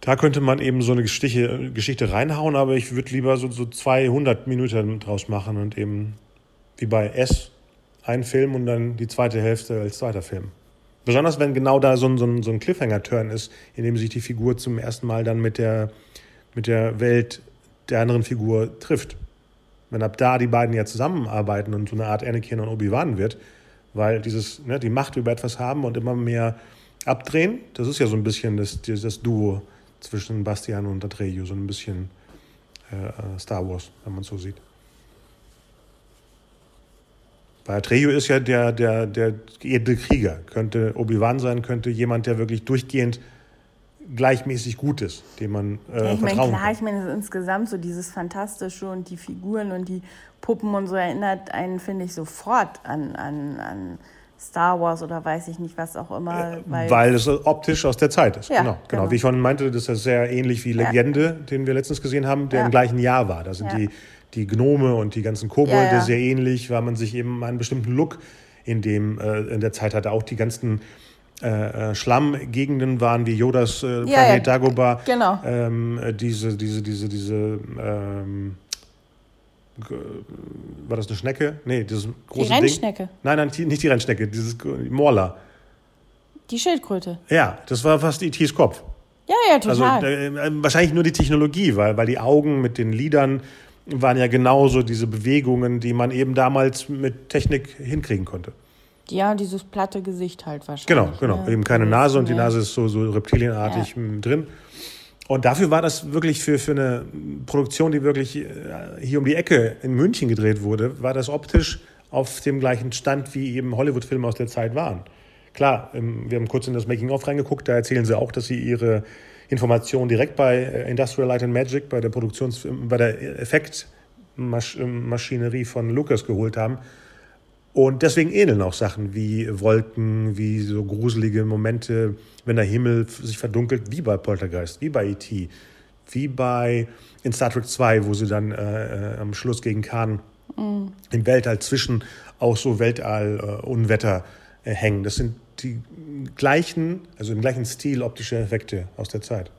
S1: Da könnte man eben so eine Geschichte, Geschichte reinhauen, aber ich würde lieber so, so 200 Minuten draus machen und eben wie bei S ein Film und dann die zweite Hälfte als zweiter Film. Besonders wenn genau da so ein, so ein, so ein Cliffhanger-Turn ist, in dem sich die Figur zum ersten Mal dann mit der, mit der Welt der anderen Figur trifft. Wenn ab da die beiden ja zusammenarbeiten und so eine Art Anakin und Obi-Wan wird, weil dieses, ne, die Macht über etwas haben und immer mehr abdrehen, das ist ja so ein bisschen das, das Duo zwischen Bastian und Atreyu, so ein bisschen äh, Star Wars, wenn man es so sieht. Bei Atreyu ist ja der, der, der edle Krieger. Könnte Obi-Wan sein, könnte jemand, der wirklich durchgehend gleichmäßig gut ist, dem man äh,
S2: Ja, ich meine, klar,
S1: kann.
S2: ich meine, insgesamt so dieses Fantastische und die Figuren und die Puppen und so erinnert einen, finde ich, sofort an, an, an Star Wars oder weiß ich nicht, was auch immer. weil,
S1: Weil es optisch aus der Zeit ist.
S2: Ja,
S1: genau, genau.
S2: genau.
S1: Wie ich vorhin meinte, das ist sehr ähnlich wie Legende, den wir letztens gesehen haben, der
S2: Ja.
S1: im gleichen Jahr war. Da sind
S2: Ja.
S1: die, die Gnome und die ganzen Kobolde
S2: Ja, ja.
S1: sehr ähnlich, weil man sich eben einen bestimmten Look in dem äh, in der Zeit hatte. Auch die ganzen äh, äh, Schlammgegenden waren wie Yodas äh,
S2: Ja,
S1: Planet
S2: ja.
S1: Dagobah.
S2: Genau.
S1: Ähm, äh, diese, diese, diese, diese, ähm, war das eine Schnecke? Nee, dieses
S2: die
S1: große Ding.
S2: Rennschnecke,
S1: Nein, nein, die- nicht die Rennschnecke, dieses Morla.
S2: die Schildkröte.
S1: Ja, das war fast E.T.s Kopf.
S2: Ja, ja,
S1: Also
S2: total.
S1: äh, äh, wahrscheinlich nur die Technologie, weil, weil die Augen mit den Lidern waren ja genauso diese Bewegungen, die man eben damals mit Technik hinkriegen konnte.
S2: Ja, dieses platte Gesicht halt wahrscheinlich.
S1: Genau, genau.
S2: ne?
S1: Eben keine Nase und die
S2: ja.
S1: Nase ist so, so reptilienartig m, drin. Und dafür war das wirklich für, für eine Produktion, die wirklich äh, hier um die Ecke in München gedreht wurde, war das optisch auf dem gleichen Stand, wie eben Hollywood-Filme aus der Zeit waren. Klar, ähm, wir haben kurz in das Making-of reingeguckt, da erzählen sie auch, dass sie ihre Informationen direkt bei äh, Industrial Light and Magic, bei der Produktions-, bei der Effektmaschinerie von Lucas geholt haben. Und deswegen ähneln auch Sachen wie Wolken, wie so gruselige Momente, wenn der Himmel sich verdunkelt, wie bei Poltergeist, wie bei E.T., wie bei in Star Trek 2, wo sie dann äh, äh, am Schluss gegen Khan im Weltall zwischen auch so Weltall-Unwetter äh, hängen. Das sind die gleichen, also im gleichen Stil optische Effekte aus der Zeit.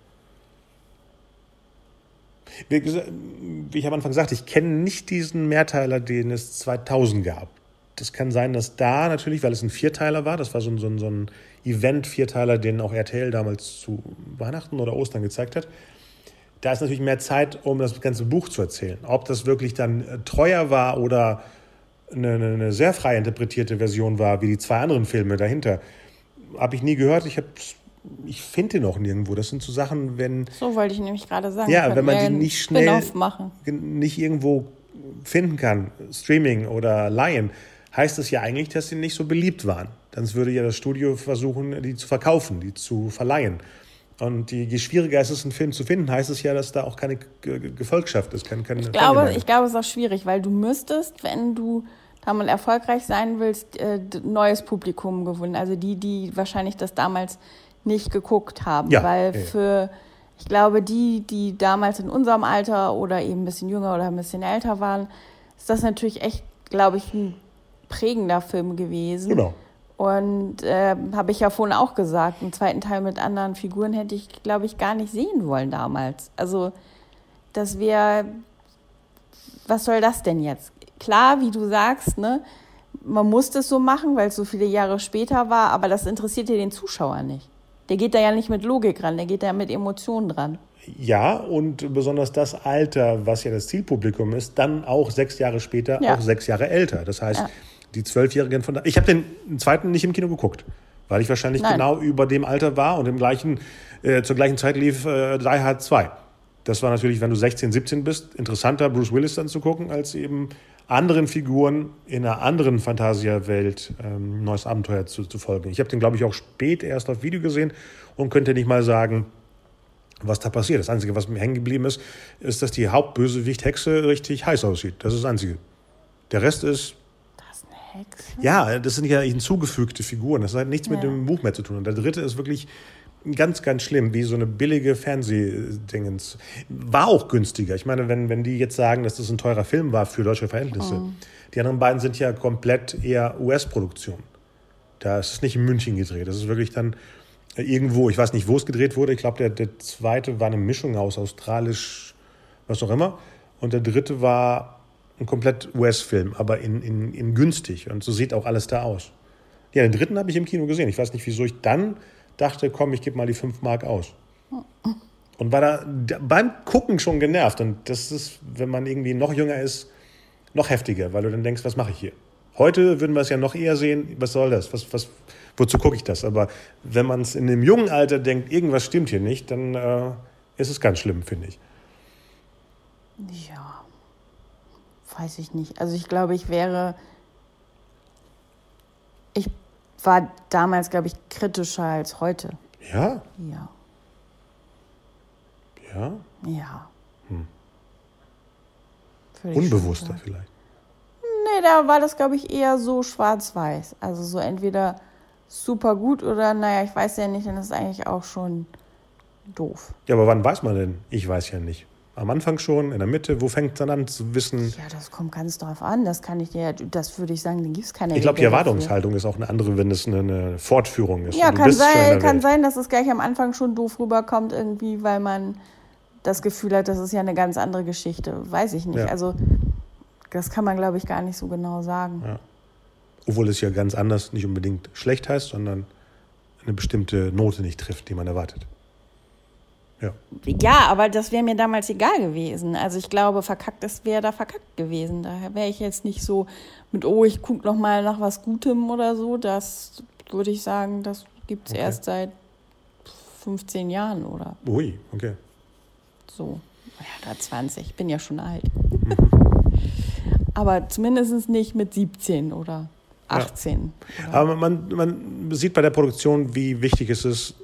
S1: Wie ich am Anfang sagte, ich kenne nicht diesen Mehrteiler, den es 2000 gab. Das kann sein, dass da natürlich, weil es ein Vierteiler war, das war so ein, so ein, so ein Event-Vierteiler, den auch RTL damals zu Weihnachten oder Ostern gezeigt hat. Da ist natürlich mehr Zeit, um das ganze Buch zu erzählen. Ob das wirklich dann äh, treuer war oder eine, eine, sehr frei interpretierte Version war, wie die zwei anderen Filme dahinter, habe ich nie gehört. Ich, hab's- ich finde den auch nirgendwo. Das sind so Sachen, wenn
S2: So wollte ich nämlich gerade sagen.
S1: Ja, wenn man die nicht schnell- nicht irgendwo finden kann, Streaming oder Leihen, heißt es ja eigentlich, dass sie nicht so beliebt waren. Sonst würde ja das Studio versuchen, die zu verkaufen, die zu verleihen. Und je, je schwieriger es ist, einen Film zu finden, heißt es ja, dass da auch keine Gefolgschaft ist. Keine, keine
S2: ich, glaube, ich glaube, es ist auch schwierig, weil du müsstest, wenn du da mal erfolgreich sein willst, äh, neues Publikum gewinnen. Also die, die wahrscheinlich das damals nicht geguckt haben. Ja, weil ja. für, ich glaube, die, die damals in unserem Alter oder eben ein bisschen jünger oder ein bisschen älter waren, ist das natürlich echt, glaube ich, ein prägender Film gewesen. Genau. Und äh, habe ich ja vorhin auch gesagt, einen zweiten Teil mit anderen Figuren hätte ich, glaube ich, gar nicht sehen wollen damals. Also, das wäre, was soll das denn jetzt? Klar, wie du sagst, ne, man muss das so machen, weil es so viele Jahre später war, aber das interessiert ja den Zuschauer nicht. Der geht da ja nicht mit Logik ran, der geht da mit Emotionen dran.
S1: Ja, und besonders das Alter, was ja das Zielpublikum ist, dann auch sechs Jahre später, ja. auch sechs Jahre älter. Das heißt, ja die Zwölfjährigen von da. Ich habe den zweiten nicht im Kino geguckt, weil ich wahrscheinlich Nein. genau über dem Alter war und im gleichen, äh, zur gleichen Zeit lief äh, Die Hard 2. Das war natürlich, wenn du 16, 17 bist, interessanter, Bruce Willis dann zu gucken, als eben anderen Figuren in einer anderen Fantasia-Welt ähm, neues Abenteuer zu, zu folgen. Ich habe den, glaube ich, auch spät erst auf Video gesehen und könnte nicht mal sagen, was da passiert. Das Einzige, was mir hängen geblieben ist, ist, dass die Hauptbösewicht Hexe richtig heiß aussieht. Das ist das Einzige. Der Rest ist Hexe? Ja, das sind ja hinzugefügte Figuren. Das hat nichts ja. mit dem Buch mehr zu tun. Und der dritte ist wirklich ganz, ganz schlimm, wie so eine billige Fernsehdingens. War auch günstiger. Ich meine, wenn, wenn die jetzt sagen, dass das ein teurer Film war für deutsche Verhältnisse. Oh. Die anderen beiden sind ja komplett eher US-Produktion. Da ist es nicht in München gedreht. Das ist wirklich dann irgendwo, ich weiß nicht, wo es gedreht wurde. Ich glaube, der, der zweite war eine Mischung aus australisch, was auch immer. Und der dritte war ein komplett US-Film, aber in, in, in günstig. Und so sieht auch alles da aus. Ja, den dritten habe ich im Kino gesehen. Ich weiß nicht, wieso ich dann dachte, komm, ich gebe mal die 5 Mark aus. Und war da beim Gucken schon genervt. Und das ist, wenn man irgendwie noch jünger ist, noch heftiger, weil du dann denkst, was mache ich hier? Heute würden wir es ja noch eher sehen, was soll das? Was, was, wozu gucke ich das? Aber wenn man es in einem jungen Alter denkt, irgendwas stimmt hier nicht, dann äh, ist es ganz schlimm, finde ich.
S2: Ja weiß ich nicht. Also ich glaube, ich wäre, ich war damals, glaube ich, kritischer als heute.
S1: Ja?
S2: Ja.
S1: Ja?
S2: Ja. Hm.
S1: Unbewusster vielleicht.
S2: Nee, da war das, glaube ich, eher so schwarz-weiß. Also so entweder super gut oder, naja, ich weiß ja nicht, dann ist es eigentlich auch schon doof.
S1: Ja, aber wann weiß man denn? Ich weiß ja nicht. Am Anfang schon, in der Mitte? Wo fängt es dann an zu wissen?
S2: Ja, das kommt ganz drauf an. Das kann ich dir, das würde ich sagen, dann gibt es keine.
S1: Ich glaube, die Erwartungshaltung ist auch eine andere, wenn es eine, eine Fortführung ist.
S2: Ja, kann, sein, kann sein, dass es gleich am Anfang schon doof rüberkommt, irgendwie, weil man das Gefühl hat, das ist ja eine ganz andere Geschichte. Weiß ich nicht. Ja. Also, das kann man, glaube ich, gar nicht so genau sagen. Ja.
S1: Obwohl es ja ganz anders nicht unbedingt schlecht heißt, sondern eine bestimmte Note nicht trifft, die man erwartet. Ja.
S2: ja, aber das wäre mir damals egal gewesen. Also ich glaube, verkackt ist wäre da verkackt gewesen. Daher wäre ich jetzt nicht so mit, oh, ich gucke noch mal nach was Gutem oder so. Das würde ich sagen, das gibt es okay. erst seit 15 Jahren oder.
S1: Ui, okay.
S2: So, ja, da 20. Ich bin ja schon alt. Mhm. *laughs* aber zumindest nicht mit 17 oder 18.
S1: Ja. Aber man, man sieht bei der Produktion, wie wichtig es ist,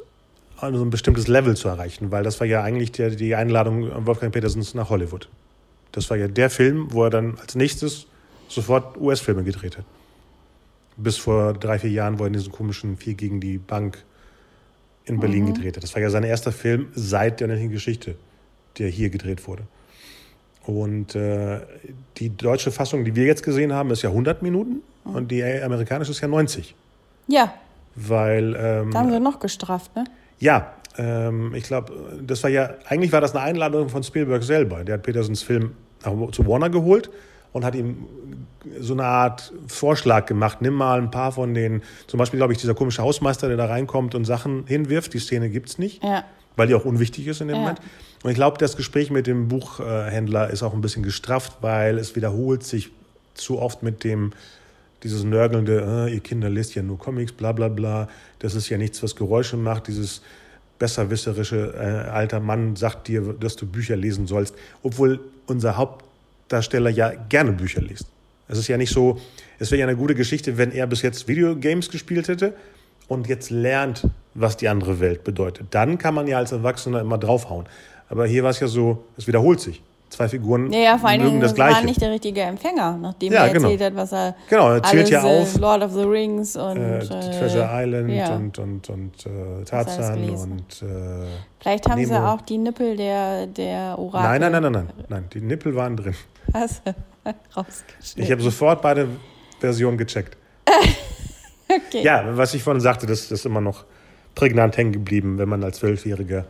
S1: also ein bestimmtes Level zu erreichen, weil das war ja eigentlich der, die Einladung Wolfgang Petersens nach Hollywood. Das war ja der Film, wo er dann als nächstes sofort US-Filme gedreht hat. Bis vor drei, vier Jahren, wo er in diesen komischen Vier gegen die Bank in Berlin mhm. gedreht hat. Das war ja sein erster Film seit der unendlichen Geschichte, der hier gedreht wurde. Und äh, die deutsche Fassung, die wir jetzt gesehen haben, ist ja 100 Minuten mhm. und die amerikanische ist ja 90.
S2: Ja.
S1: Weil. Ähm,
S2: da haben sie noch gestraft, ne?
S1: Ja, ähm, ich glaube, das war ja, eigentlich war das eine Einladung von Spielberg selber. Der hat Petersens Film zu Warner geholt und hat ihm so eine Art Vorschlag gemacht. Nimm mal ein paar von den, zum Beispiel, glaube ich, dieser komische Hausmeister, der da reinkommt und Sachen hinwirft. Die Szene gibt es nicht, ja. weil die auch unwichtig ist in dem ja. Moment. Und ich glaube, das Gespräch mit dem Buchhändler ist auch ein bisschen gestrafft, weil es wiederholt sich zu oft mit dem, dieses nörgelnde, äh, ihr Kinder lest ja nur Comics, bla bla bla, das ist ja nichts, was Geräusche macht, dieses besserwisserische äh, alter Mann sagt dir, dass du Bücher lesen sollst, obwohl unser Hauptdarsteller ja gerne Bücher liest. Es ist ja nicht so, es wäre ja eine gute Geschichte, wenn er bis jetzt Videogames gespielt hätte und jetzt lernt, was die andere Welt bedeutet. Dann kann man ja als Erwachsener immer draufhauen. Aber hier war es ja so, es wiederholt sich. Zwei Figuren
S2: Ja, ja, vor allen
S1: mögen das Gleiche.
S2: war nicht der richtige Empfänger, nachdem
S1: Ja,
S2: er
S1: genau.
S2: erzählt hat, was er
S1: Genau, er zählt ja
S2: äh,
S1: auf.
S2: Lord of the Rings und
S1: äh,
S2: äh,
S1: Treasure Island
S2: ja.
S1: und, und, und äh, Tarzan und äh,
S2: Vielleicht haben sie
S1: Nemo.
S2: auch die Nippel der, der Orakel
S1: nein, nein, nein, nein, nein, nein, die Nippel waren drin.
S2: Hast du *laughs* rausgeschnitten.
S1: Ich habe sofort beide Versionen gecheckt. *laughs*
S2: okay.
S1: Ja, was ich vorhin sagte, das das ist immer noch prägnant hängen geblieben, wenn man als Zwölfjähriger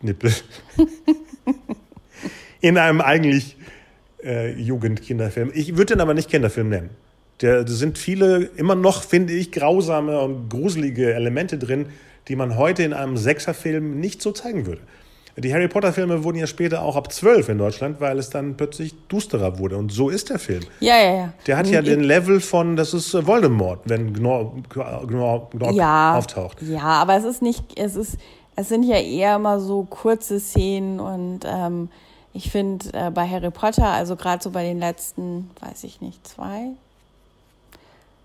S1: Betonnippel *laughs* in einem eigentlich äh, Jugend-Kinderfilm. Ich würde den aber nicht Kinderfilm nennen. Da sind viele, immer noch, finde ich, grausame und gruselige Elemente drin, die man heute in einem Sechserfilm nicht so zeigen würde. Die Harry Potter-Filme wurden ja später auch ab zwölf in Deutschland, weil es dann plötzlich dusterer wurde. Und so ist der Film.
S2: ja, ja, ja.
S1: Der hat ja den Level von, das ist äh, Voldemort, wenn Gnor, Gnor, Gnor
S2: ja,
S1: auftaucht.
S2: Ja, aber es ist nicht, es ist, es sind ja eher immer so kurze Szenen und ähm, ich finde äh, bei Harry Potter, also gerade so bei den letzten, weiß ich nicht, zwei,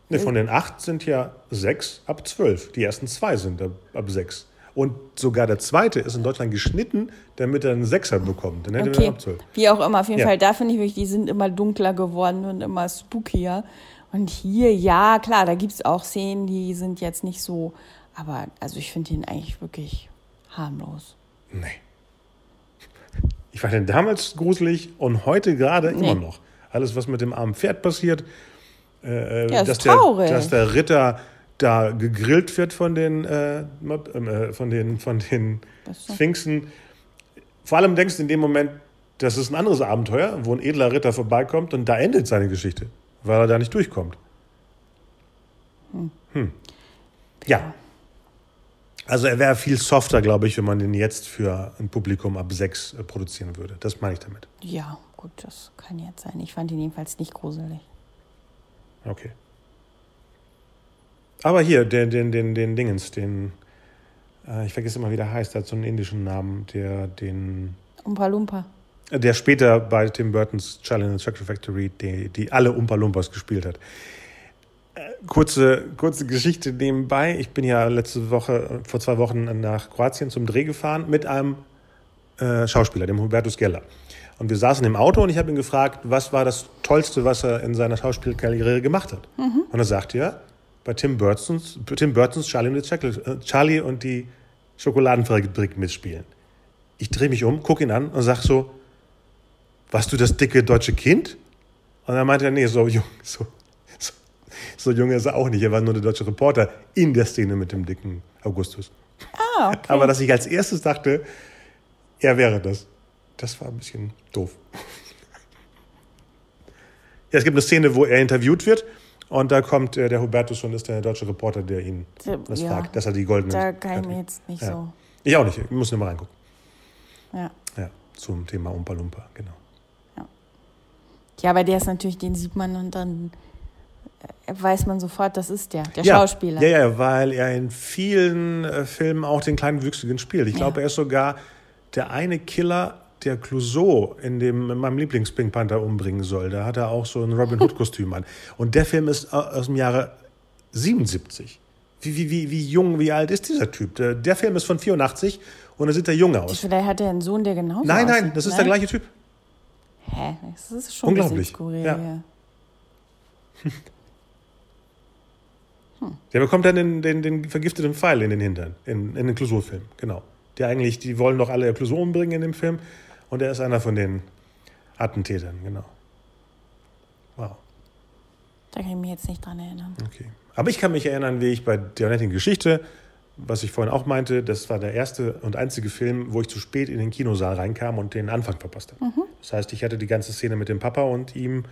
S1: Ne, von den acht sind ja sechs ab zwölf. Die ersten zwei sind ab, ab sechs. Und sogar der zweite ist in Deutschland geschnitten, damit er einen Sechser bekommt. Dann hätte er
S2: Okay,
S1: ab zwölf.
S2: wie auch immer, auf jeden
S1: Ja.
S2: Fall, da finde ich wirklich, die sind immer dunkler geworden und immer spookier. Und hier, ja, klar, da gibt es auch Szenen, die sind jetzt nicht so, aber also ich finde den eigentlich wirklich harmlos.
S1: Nee. Ich fand den damals gruselig und heute gerade
S2: Nee.
S1: immer noch. Alles, was mit dem armen Pferd passiert, äh, äh,
S2: Ja, ist
S1: dass, der, dass der Ritter da gegrillt wird von den, äh, ähm, äh, von den, von den Sphinxen. Vor allem denkst du in dem Moment, das ist ein anderes Abenteuer, wo ein edler Ritter vorbeikommt und da endet seine Geschichte, weil er da nicht durchkommt. Hm. Ja. Also er wäre viel softer, glaube ich, wenn man den jetzt für ein Publikum ab sechs äh, produzieren würde. Das meine ich damit.
S2: Ja, gut, das kann jetzt sein. Ich fand ihn jedenfalls nicht gruselig.
S1: Okay. Aber hier, den, den, den, den Dingens, den, äh, ich vergesse immer, wie der heißt, der hat so einen indischen Namen, der den,
S2: Umpa Lumpa.
S1: der später bei Tim Burtons Charlie and the Chocolate Factory, die, die alle Umpa Lumpas gespielt hat. Kurze, kurze Geschichte nebenbei. Ich bin ja letzte Woche, vor zwei Wochen nach Kroatien zum Dreh gefahren mit einem äh, Schauspieler, dem Hubertus Geller. Und wir saßen im Auto und ich habe ihn gefragt, was war das Tollste, was er in seiner Schauspielkarriere gemacht hat. Und er sagte ja, bei Tim Burtons, Tim Burtons Charlie, und die äh, Charlie und die Schokoladenfabrik mitspielen. Ich drehe mich um, gucke ihn an und sage so, warst du das dicke deutsche Kind? Und dann meinte er, nee, so jung, so, so jung ist er auch nicht. Er war nur der deutsche Reporter in der Szene mit dem dicken Augustus.
S2: Ah, okay.
S1: Aber dass ich als erstes dachte, er wäre das, das war ein bisschen doof. Ja, es gibt eine Szene, wo er interviewt wird und da kommt äh, der Hubertus und ist der deutsche Reporter, der ihn das
S2: ja.
S1: fragt, dass er die goldene.
S2: da kann ich mir jetzt nicht
S1: Ja.
S2: so.
S1: Ich auch nicht, ich muss nur mal reingucken.
S2: Ja.
S1: Ja, zum Thema Umpa Lumpa, genau.
S2: ja, aber der ist natürlich, den sieht man und dann weiß man sofort, das ist der, der
S1: ja,
S2: Schauspieler.
S1: Ja, ja, weil er in vielen äh, Filmen auch den kleinen Wüchsigen spielt. Ich glaube,
S2: Ja.
S1: er ist sogar der eine Killer, der Clouseau in dem in meinem Lieblings-Pink Panther umbringen soll. Da hat er auch so ein Robin Hood-Kostüm *laughs* an. Und der Film ist au- aus dem Jahre 77. Wie, wie, wie, wie jung, wie alt ist dieser Typ? Der, der Film ist von 84 und da sieht er jung aus.
S2: Vielleicht hat er einen Sohn, der genauso
S1: Nein, nein,
S2: aussieht,
S1: das ist
S2: ne?
S1: der gleiche Typ.
S2: Hä? Das ist schon
S1: Unglaublich,
S2: ein bisschen skurril.
S1: ja. *laughs* Der bekommt dann den, den, den vergifteten Pfeil in den Hintern, in, in den Clouseau-Film, genau. Der eigentlich, die wollen doch alle Clouseau umbringen in dem Film und er ist einer von den Attentätern, genau. Wow,
S2: Da kann ich mich jetzt nicht dran erinnern.
S1: okay. Aber ich kann mich erinnern, wie ich bei der netten Geschichte, was ich vorhin auch meinte, das war der erste und einzige Film, wo ich zu spät in den Kinosaal reinkam und den Anfang verpasst habe. Das heißt, ich hatte die ganze Szene mit dem Papa und ihm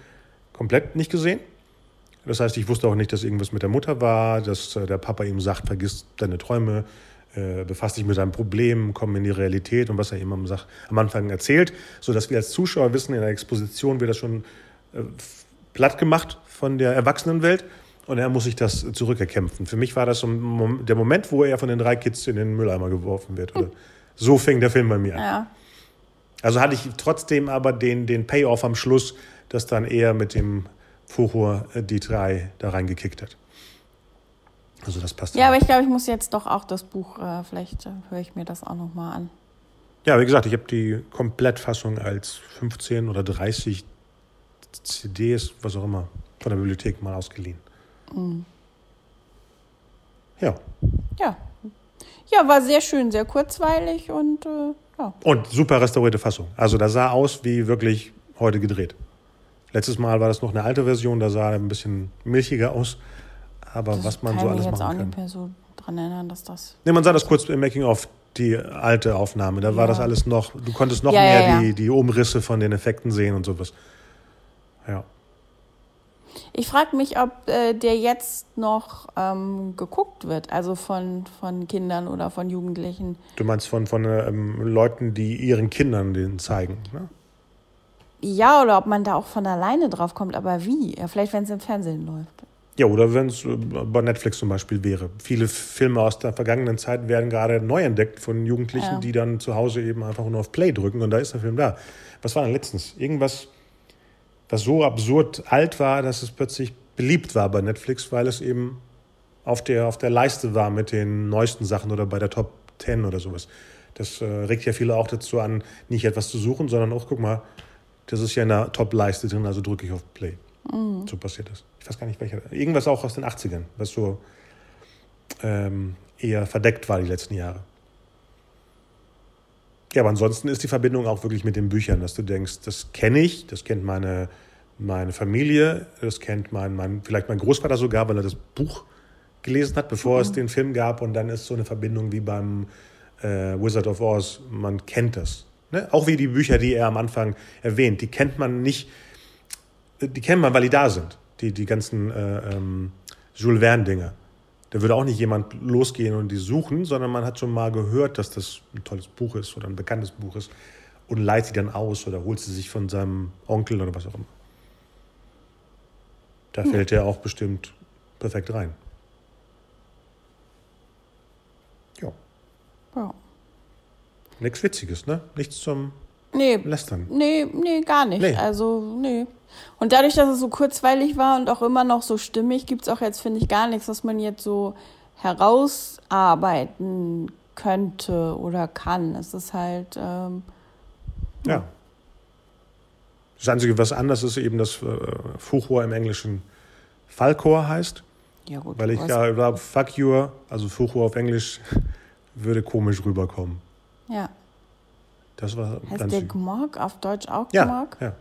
S1: komplett nicht gesehen. Das heißt, ich wusste auch nicht, dass irgendwas mit der Mutter war, dass äh, der Papa ihm sagt, vergiss deine Träume, äh, befasst dich mit deinem Problem, komm in die Realität und was er ihm am, Anfang erzählt, sodass wir als Zuschauer wissen, in der Exposition wird das schon äh, platt gemacht von der Erwachsenenwelt und er muss sich das zurückerkämpfen. Für mich war das so der Moment, wo er von den drei Kids in den Mülleimer geworfen wird. Oder so fing der Film bei mir an.
S2: Ja.
S1: Also hatte ich trotzdem aber den, den Payoff am Schluss, dass dann er mit dem Furor äh, die drei da reingekickt hat. Also das passt.
S2: Ja, aber ich glaube, ich muss jetzt doch auch das Buch, äh, vielleicht äh, höre ich mir das auch nochmal an.
S1: Ja, wie gesagt, ich habe die Komplettfassung als 15 oder 30 CDs, was auch immer, von der Bibliothek mal ausgeliehen.
S2: Mhm.
S1: Ja.
S2: Ja. Ja, war sehr schön, sehr kurzweilig und äh, ja.
S1: Und super restaurierte Fassung. Also das sah aus wie wirklich heute gedreht. Letztes Mal war das noch eine alte Version, da sah er ein bisschen milchiger aus. Aber
S2: Das
S1: was man
S2: kann
S1: so
S2: ich
S1: alles
S2: mich jetzt auch
S1: machen
S2: nicht
S1: kann.
S2: mehr so dran erinnern, dass das.
S1: Ne, man sah das kurz im Making of die alte Aufnahme. Da war
S2: Ja.
S1: das alles noch, du konntest noch
S2: Ja,
S1: mehr
S2: ja.
S1: Die, die Umrisse von den Effekten sehen und sowas. Ja.
S2: Ich frage mich, ob äh, der jetzt noch ähm, geguckt wird, also von, von Kindern oder von Jugendlichen.
S1: Du meinst von, von ähm, Leuten, die ihren Kindern den zeigen. Ne?
S2: Ja, oder ob man da auch von alleine drauf kommt, aber wie? Ja, vielleicht, wenn es im Fernsehen läuft.
S1: Ja, oder wenn es äh, bei Netflix zum Beispiel wäre. Viele Filme aus der vergangenen Zeit werden gerade neu entdeckt von Jugendlichen,
S2: Ja.
S1: die dann zu Hause eben einfach nur auf Play drücken und da ist der Film da. Was war denn letztens? Irgendwas, was so absurd alt war, dass es plötzlich beliebt war bei Netflix, weil es eben auf der, auf der Leiste war mit den neuesten Sachen oder bei der Top 10 oder sowas. Das äh, regt ja viele auch dazu an, nicht etwas zu suchen, sondern auch, guck mal, das ist ja in der Top-Leiste drin, also drücke ich auf Play. So passiert das. Ich weiß gar nicht, welcher. Irgendwas auch aus den 80ern, was so ähm, eher verdeckt war die letzten Jahre. Ja, aber ansonsten ist die Verbindung auch wirklich mit den Büchern, dass du denkst, das kenne ich, das kennt meine, meine Familie, das kennt mein, mein, vielleicht mein Großvater sogar, weil er das Buch gelesen hat, bevor es den Film gab. Und dann ist so eine Verbindung wie beim äh, Wizard of Oz. Man kennt das. Ne? Auch wie die Bücher, die er am Anfang erwähnt, die kennt man nicht, die kennt man, weil die da sind. Die, die ganzen äh, ähm, Jules Verne-Dinger. Da würde auch nicht jemand losgehen und die suchen, sondern man hat schon mal gehört, dass das ein tolles Buch ist oder ein bekanntes Buch ist und leiht sie dann aus oder holt sie sich von seinem Onkel oder was auch immer. Da fällt er auch bestimmt perfekt rein. Ja,
S2: Ja.
S1: Nichts Witziges, ne? Nichts zum
S2: Nee,
S1: Lästern.
S2: nee, nee, gar nicht.
S1: Nee.
S2: Also, nee. Und dadurch, dass es so kurzweilig war und auch immer noch so stimmig, gibt es auch jetzt, finde ich, gar nichts, was man jetzt so herausarbeiten könnte oder kann. Es ist halt, ähm,
S1: Ja. Das Einzige, was anders ist, eben, dass äh, Fuchrohr im Englischen Falkor heißt.
S2: ja gut.
S1: Weil ich ja fuck you, also Fuchrohr auf Englisch, *laughs* würde komisch rüberkommen.
S2: Ja.
S1: Das war
S2: Heißt
S1: ganz
S2: der Gmorg auf Deutsch auch
S1: Ja,
S2: Gmorg?
S1: ja,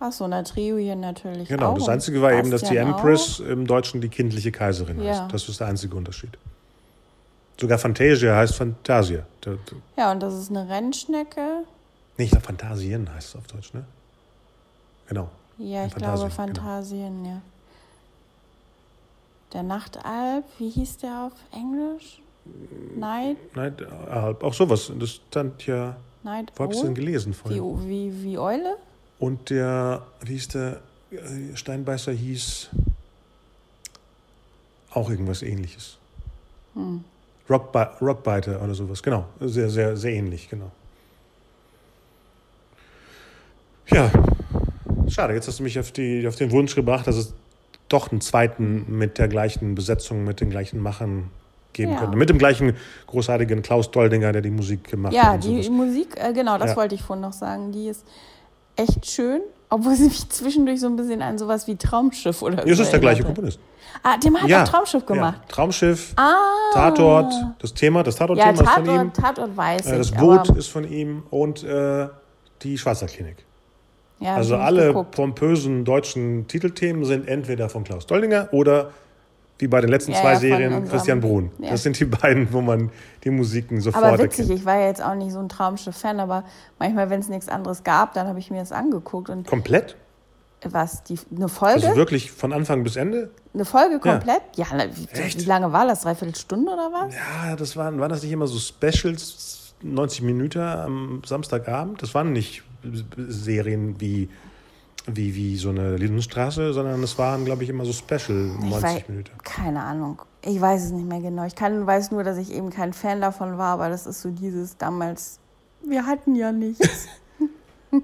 S2: Achso, na Trio hier natürlich
S1: genau.
S2: auch.
S1: Das Einzige war eben, dass die Empress im Deutschen die kindliche Kaiserin
S2: Ja.
S1: heißt. Das ist der einzige Unterschied. Sogar Fantasia heißt Fantasia.
S2: Auch. Ja, und das ist eine Rennschnecke.
S1: Nee, ich glaube, Fantasien heißt es auf Deutsch, ne? Genau.
S2: Ja, ich
S1: Phantasien,
S2: glaube
S1: genau.
S2: Phantasien, ja. Der Nachtalb, wie hieß der auf Englisch? Night,
S1: Nein, äh, auch sowas. Das stand ja,
S2: Night
S1: wo habe ich denn gelesen vorhin?
S2: wie, wie Eule?
S1: Und der, wie hieß der, äh, Steinbeißer hieß auch irgendwas ähnliches.
S2: Hm.
S1: Rockbi Rockbiter oder sowas, genau. Sehr, sehr, sehr ähnlich, genau. Ja, schade, jetzt hast du mich auf, die, auf den Wunsch gebracht, dass es doch einen zweiten mit der gleichen Besetzung, mit den gleichen Machern geben
S2: Ja.
S1: könnte. Mit dem gleichen großartigen Klaus Doldinger, der die Musik gemacht
S2: Ja,
S1: hat. und
S2: die
S1: sowas.
S2: Musik, äh, genau, das
S1: Ja.
S2: wollte ich vorhin noch sagen. Die ist echt schön, obwohl *laughs* sie mich zwischendurch so ein bisschen an sowas wie Traumschiff oder so
S1: Ja, es ist der gleiche. Komponist.
S2: Ah, dem hat
S1: Ja,
S2: auch Traumschiff gemacht.
S1: Ja. Traumschiff,
S2: Ah.
S1: Tatort, das Thema, das
S2: Ja,
S1: Tatort-Thema ist von ihm.
S2: Tatort, Tatort weiß
S1: Äh, das
S2: ich.
S1: Boot ist von ihm und äh, die Schwarzer Klinik.
S2: ja,
S1: also alle pompösen deutschen Titelthemen sind entweder von Klaus Doldinger oder wie bei den letzten
S2: Ja,
S1: zwei
S2: ja,
S1: Serien
S2: unserem-
S1: Christian Brun.
S2: ja.
S1: Das sind die beiden, wo man die Musiken sofort
S2: Aber witzig,
S1: erkennt.
S2: ich war ja jetzt auch nicht so ein Traumschiff-Fan, aber manchmal, wenn es nichts anderes gab, dann habe ich mir das angeguckt. Und
S1: Komplett?
S2: was, die, eine Folge?
S1: Also wirklich von Anfang bis Ende?
S2: eine Folge komplett? Ja, na, wie, wie lange war das? Dreiviertel Stunde oder was?
S1: Ja, das waren, waren das nicht immer so Specials, 90 Minuten am Samstagabend? Das waren nicht Serien wie, wie, wie so eine Lindenstraße, sondern es waren, glaube ich, immer so Special,
S2: Ich
S1: 90
S2: weiß,
S1: Minuten.
S2: keine Ahnung. Ich weiß es nicht mehr genau. Ich kann, weiß nur, dass ich eben kein Fan davon war, aber das ist so dieses damals, wir hatten ja nichts. *laughs*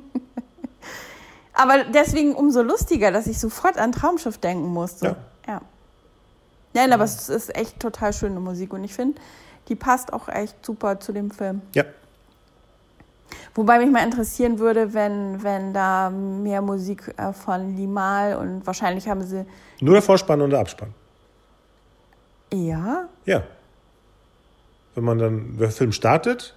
S2: aber deswegen umso lustiger, dass ich sofort an Traumschiff denken musste.
S1: Ja.
S2: ja. Nein, aber es ist echt total schöne Musik und ich finde, die passt auch echt super zu dem Film.
S1: Ja.
S2: Wobei mich mal interessieren würde, wenn, wenn da mehr Musik äh, von Limal und wahrscheinlich haben sie.
S1: Nur der Vorspann und der Abspann.
S2: Ja.
S1: Ja. Wenn man dann, der Film startet,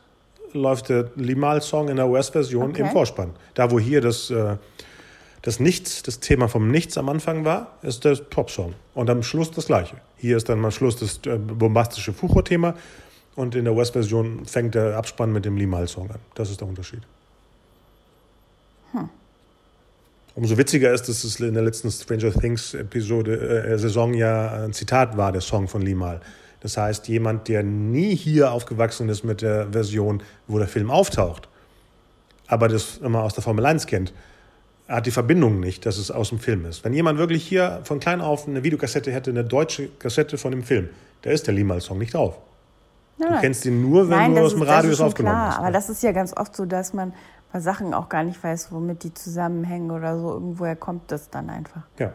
S1: läuft der Limal-Song in der US-Version
S2: Okay.
S1: im Vorspann. Da, wo hier das, äh, das Nichts, das Thema vom Nichts am Anfang war, ist der Pop-Song. Und am Schluss das Gleiche. Hier ist dann am Schluss das äh, bombastische Fucho-Thema und in der US-Version fängt der Abspann mit dem Limal-Song an. Das ist der Unterschied. Umso witziger ist, dass es in der letzten Stranger Things Episode, äh, Saison ja ein Zitat war, der Song von Limal. Das heißt, jemand, der nie hier aufgewachsen ist mit der Version, wo der Film auftaucht, aber das immer aus der Formel 1 kennt, hat die Verbindung nicht, dass es aus dem Film ist. Wenn jemand wirklich hier von klein auf eine Videokassette hätte, eine deutsche Kassette von dem Film, da ist der Limal-Song nicht drauf.
S2: Nein,
S1: Du kennst ihn nur, wenn
S2: Nein,
S1: du aus dem
S2: ist-
S1: Radio es aufgenommen
S2: klar,
S1: hast.
S2: Aber das ist ja ganz oft so, dass man bei Sachen auch gar nicht weiß, womit die zusammenhängen oder so. Irgendwoher kommt das dann einfach.
S1: ja.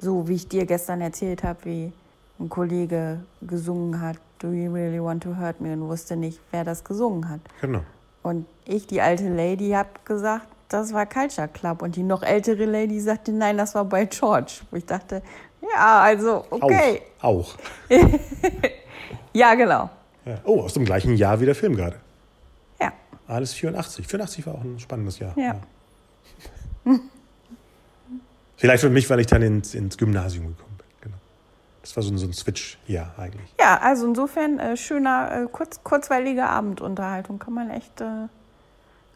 S2: So wie ich dir gestern erzählt habe, wie ein Kollege gesungen hat, Do you really want to hurt me? und wusste nicht, wer das gesungen hat.
S1: Genau.
S2: Und ich, die alte Lady, habe gesagt, das war Culture Club. Und die noch ältere Lady sagte, nein, das war bei George. Wo ich dachte, ja, also, okay.
S1: Auch. Auch. *laughs*
S2: Ja, genau.
S1: Ja. Oh, aus dem gleichen Jahr wie der Film gerade.
S2: Ja.
S1: Alles 84. 84 war auch ein spannendes Jahr.
S2: Ja.
S1: Vielleicht für mich, weil ich dann ins, ins Gymnasium gekommen bin. Genau. Das war so ein, so ein Switch-Jahr eigentlich.
S2: Ja, also insofern äh, schöner, äh, kurz, kurzweilige Abendunterhaltung. Kann man echt, äh,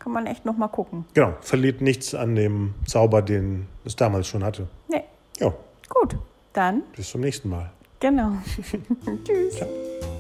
S2: kann man echt noch mal gucken.
S1: Genau. Verliert nichts an dem Zauber, den es damals schon hatte.
S2: Nee,
S1: Ja,
S2: gut. Dann,
S1: bis zum nächsten Mal.
S2: Genau. *laughs* *laughs* Tschüss.
S1: Ciao.